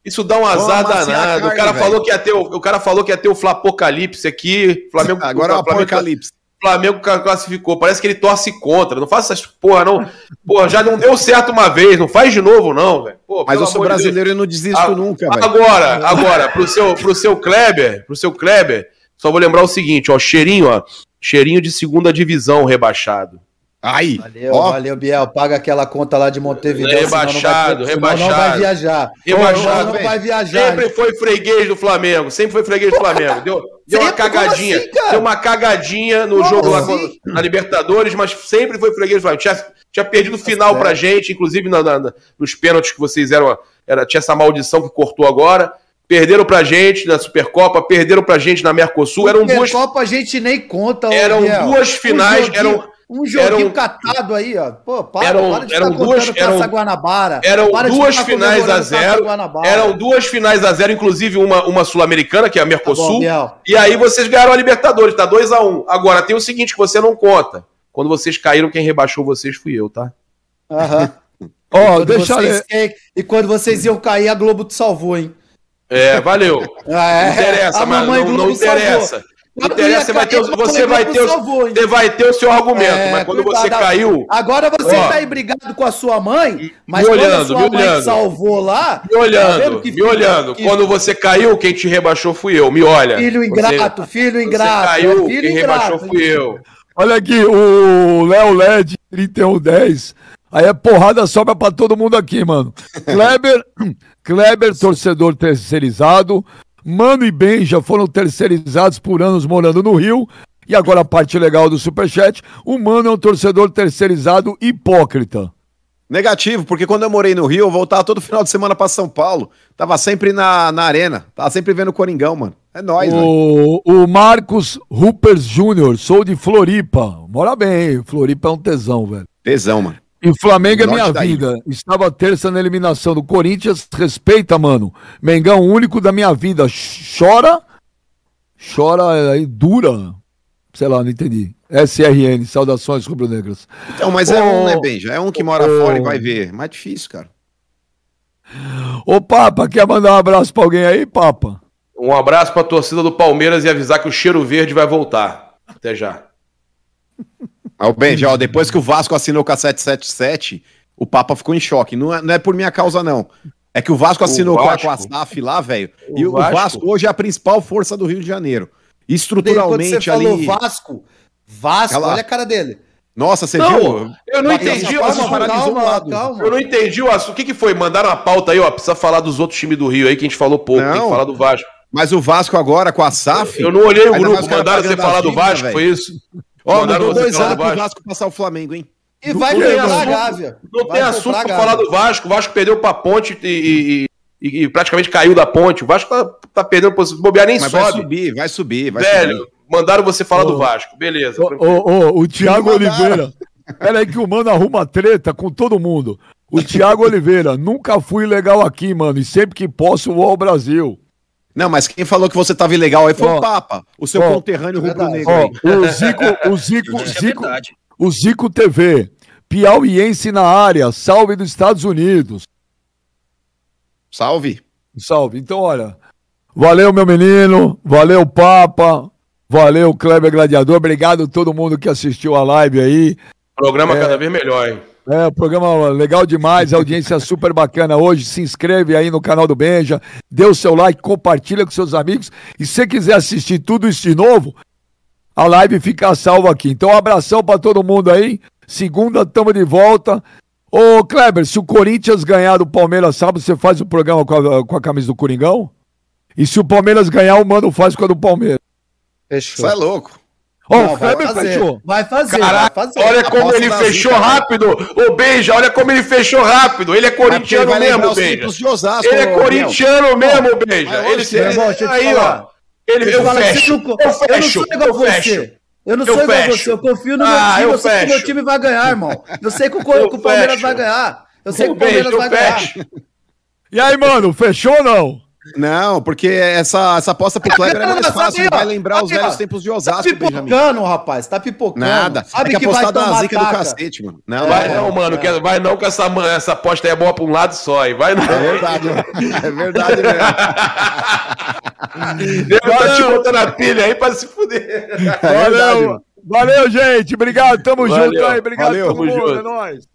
Isso dá um azar danado. o cara falou que ia ter o, o cara falou que ia ter o Flapocalipse aqui. Flamengo agora é o apocalipse. Flamengo classificou. Parece que ele torce contra. Não faça essas porra, não. Porra, já não deu certo uma vez. Não faz de novo, não, velho. Mas eu sou brasileiro de e não desisto a, nunca, velho. Agora, agora, pro seu, pro seu Kleber, pro seu Kleber, só vou lembrar o seguinte, ó. Cheirinho, ó. Cheirinho de segunda divisão rebaixado. Aí, valeu, ó. valeu, Biel. Paga aquela conta lá de Montevideo. Rebaixado, senão vai, rebaixado. não vai viajar. Rebaixado. Não vai viajar. Sempre foi freguês do Flamengo. Sempre foi freguês do Flamengo. Deu, deu uma cagadinha. Assim, deu uma cagadinha no como jogo assim? lá na Libertadores, mas sempre foi freguês do Flamengo. Tinha, tinha perdido o tá final pra gente, inclusive na, na, nos pênaltis que vocês eram. Era, tinha essa maldição que cortou agora. Perderam pra gente na Supercopa, perderam pra gente na Mercosul. Eram duas. Supercopa a gente nem conta, Eram duas finais. Eram um joguinho eram, catado aí, ó. Pô, para, eram, para de eram duas, eram, Guanabara. Eram duas finais a zero. Eram duas finais a zero, inclusive uma, uma sul-americana, que é a Mercosul. Tá bom, e aí vocês ganharam a Libertadores, tá 2 a 1 um. Agora tem o seguinte que você não conta. Quando vocês caíram, quem rebaixou vocês fui eu, tá? Aham. Ó, oh, deixa vocês, E quando vocês iam cair, a Globo te salvou, hein? É, valeu. Ah, é. Não interessa, mas não, não interessa. Salvou. Não interessa, você vai ter, você vai ter, salvou, você vai ter o seu argumento, é, mas quando cuidado, você caiu. Agora você ó, tá aí brigado com a sua mãe, mas me olhando, quando a sua mãe olhando, salvou lá. Me olhando, tá me olhando. Que... Quando você caiu, quem te rebaixou fui eu. Me olha. Filho ingrato, você, filho ingrato. Você caiu, filho quem ingrato, rebaixou fui eu. Olha aqui, o Léo LED 3110. Aí é porrada sobra pra todo mundo aqui, mano. Kleber, Kleber, torcedor terceirizado. Mano e Ben já foram terceirizados por anos morando no Rio. E agora a parte legal do Superchat: o Mano é um torcedor terceirizado hipócrita. Negativo, porque quando eu morei no Rio, eu voltava todo final de semana para São Paulo. Tava sempre na, na arena. Tava sempre vendo o Coringão, mano. É nóis, o, o Marcos Rupers Júnior, sou de Floripa. Mora bem, Floripa é um tesão, velho. Tesão, mano. E Flamengo é minha vida. Estava terça na eliminação do Corinthians. Respeita, mano. Mengão único da minha vida. Chora. Chora aí, dura. Sei lá, não entendi. SRN, saudações rubro-negras. Então, mas oh, é um, né, Ben? Já é um que mora oh, fora e vai ver. Mais difícil, cara. Ô, Papa, quer mandar um abraço pra alguém aí, Papa? Um abraço pra torcida do Palmeiras e avisar que o cheiro verde vai voltar. Até já. Aí o Benja, ó, depois que o Vasco assinou com a 777, o Papa ficou em choque. Não é, não é por minha causa, não. É que o Vasco assinou o Vasco. com a SAF lá, velho. E o Vasco? Vasco? hoje é a principal força do Rio de Janeiro. Estruturalmente Quando você ali. falou Vasco, Vasco, olha a cara dele. Nossa, você não, viu? Eu não entendi o assunto. Calma, calma. Eu não entendi o assunto. O que, que foi? Mandaram a pauta aí, ó. Precisa falar dos outros times do Rio aí, que a gente falou pouco. Não, tem que falar do Vasco. Mas o Vasco agora com a SAF. Eu, eu não olhei o grupo, mandaram você falar do Vasco, véio. foi isso? Ó, oh, mandou dois anos pro Vasco passar o Flamengo, hein? E vai ganhar a Gávea. Não tem assunto pra falar do Vasco. O Vasco perdeu pra ponte e, e, e, e praticamente caiu da ponte. O Vasco tá, tá perdendo posição. Bobear nem Mas sobe. Vai subir, vai subir, vai Velho, subir. Mandaram você falar do Vasco. Beleza. Ô, ô, ô, o Thiago Oliveira. Pera aí que o mano arruma treta com todo mundo. O Thiago Oliveira, nunca fui legal aqui, mano. E sempre que posso vou ao Brasil. Não, mas quem falou que você tava ilegal aí foi o Papa, o seu conterrâneo rubro-negro. O Zico, o Zico, é Zico, o Zico TV, piauiense na área, salve dos Estados Unidos. Salve. Salve. Então, olha, valeu, meu menino, valeu, Papa, valeu, Kleber Gladiador, obrigado a todo mundo que assistiu a live aí. Programa é, cada vez melhor, hein? É, programa legal demais, audiência super bacana hoje. Se inscreve aí no canal do Benja, dê o seu like, compartilha com seus amigos. E se quiser assistir tudo isso de novo, a live fica salva aqui. Então, um abração para todo mundo aí. Segunda, tamo de volta. Ô, Kleber, se o Corinthians ganhar do Palmeiras sábado, você faz o programa com a, com a camisa do Coringão? E se o Palmeiras ganhar, o Mano faz com a do Palmeiras. Fechou. Você é louco. Ó, oh, o Kleber fechou. Vai fazer, Caraca, vai fazer. Olha como ele fechou rápido. Ô, Beija, olha como ele fechou rápido. Ele é corintiano é mesmo, Beija. ele é corintiano mesmo, Beija. Ele se... aí, ó. Ele, eu, fecho, eu fecho. Eu não sou igual você. Eu não sou igual você. Eu confio no meu ah, time. Eu, sei que o meu time vai ganhar, irmão. Eu sei que o, o Palmeiras vai ganhar. Eu sei que o Palmeiras vai ganhar. E aí, mano, fechou ou não? Não, porque essa, essa aposta pro Kleber é mais fácil, vai lembrar os velhos tempos de Osasco, Tá pipocando, Benjamin. rapaz, tá pipocando. Nada, sabe que, que apostar da zica do cacete, mano. Não, vai não, mano, é. vai não que essa, essa aposta aí é boa pra um lado só, e vai não. É verdade, é verdade mesmo. Deus tá te botando a pilha aí pra se fuder. É Valeu, valeu, gente, obrigado, tamo valeu. junto aí, obrigado valeu, tamo junto, é nóis.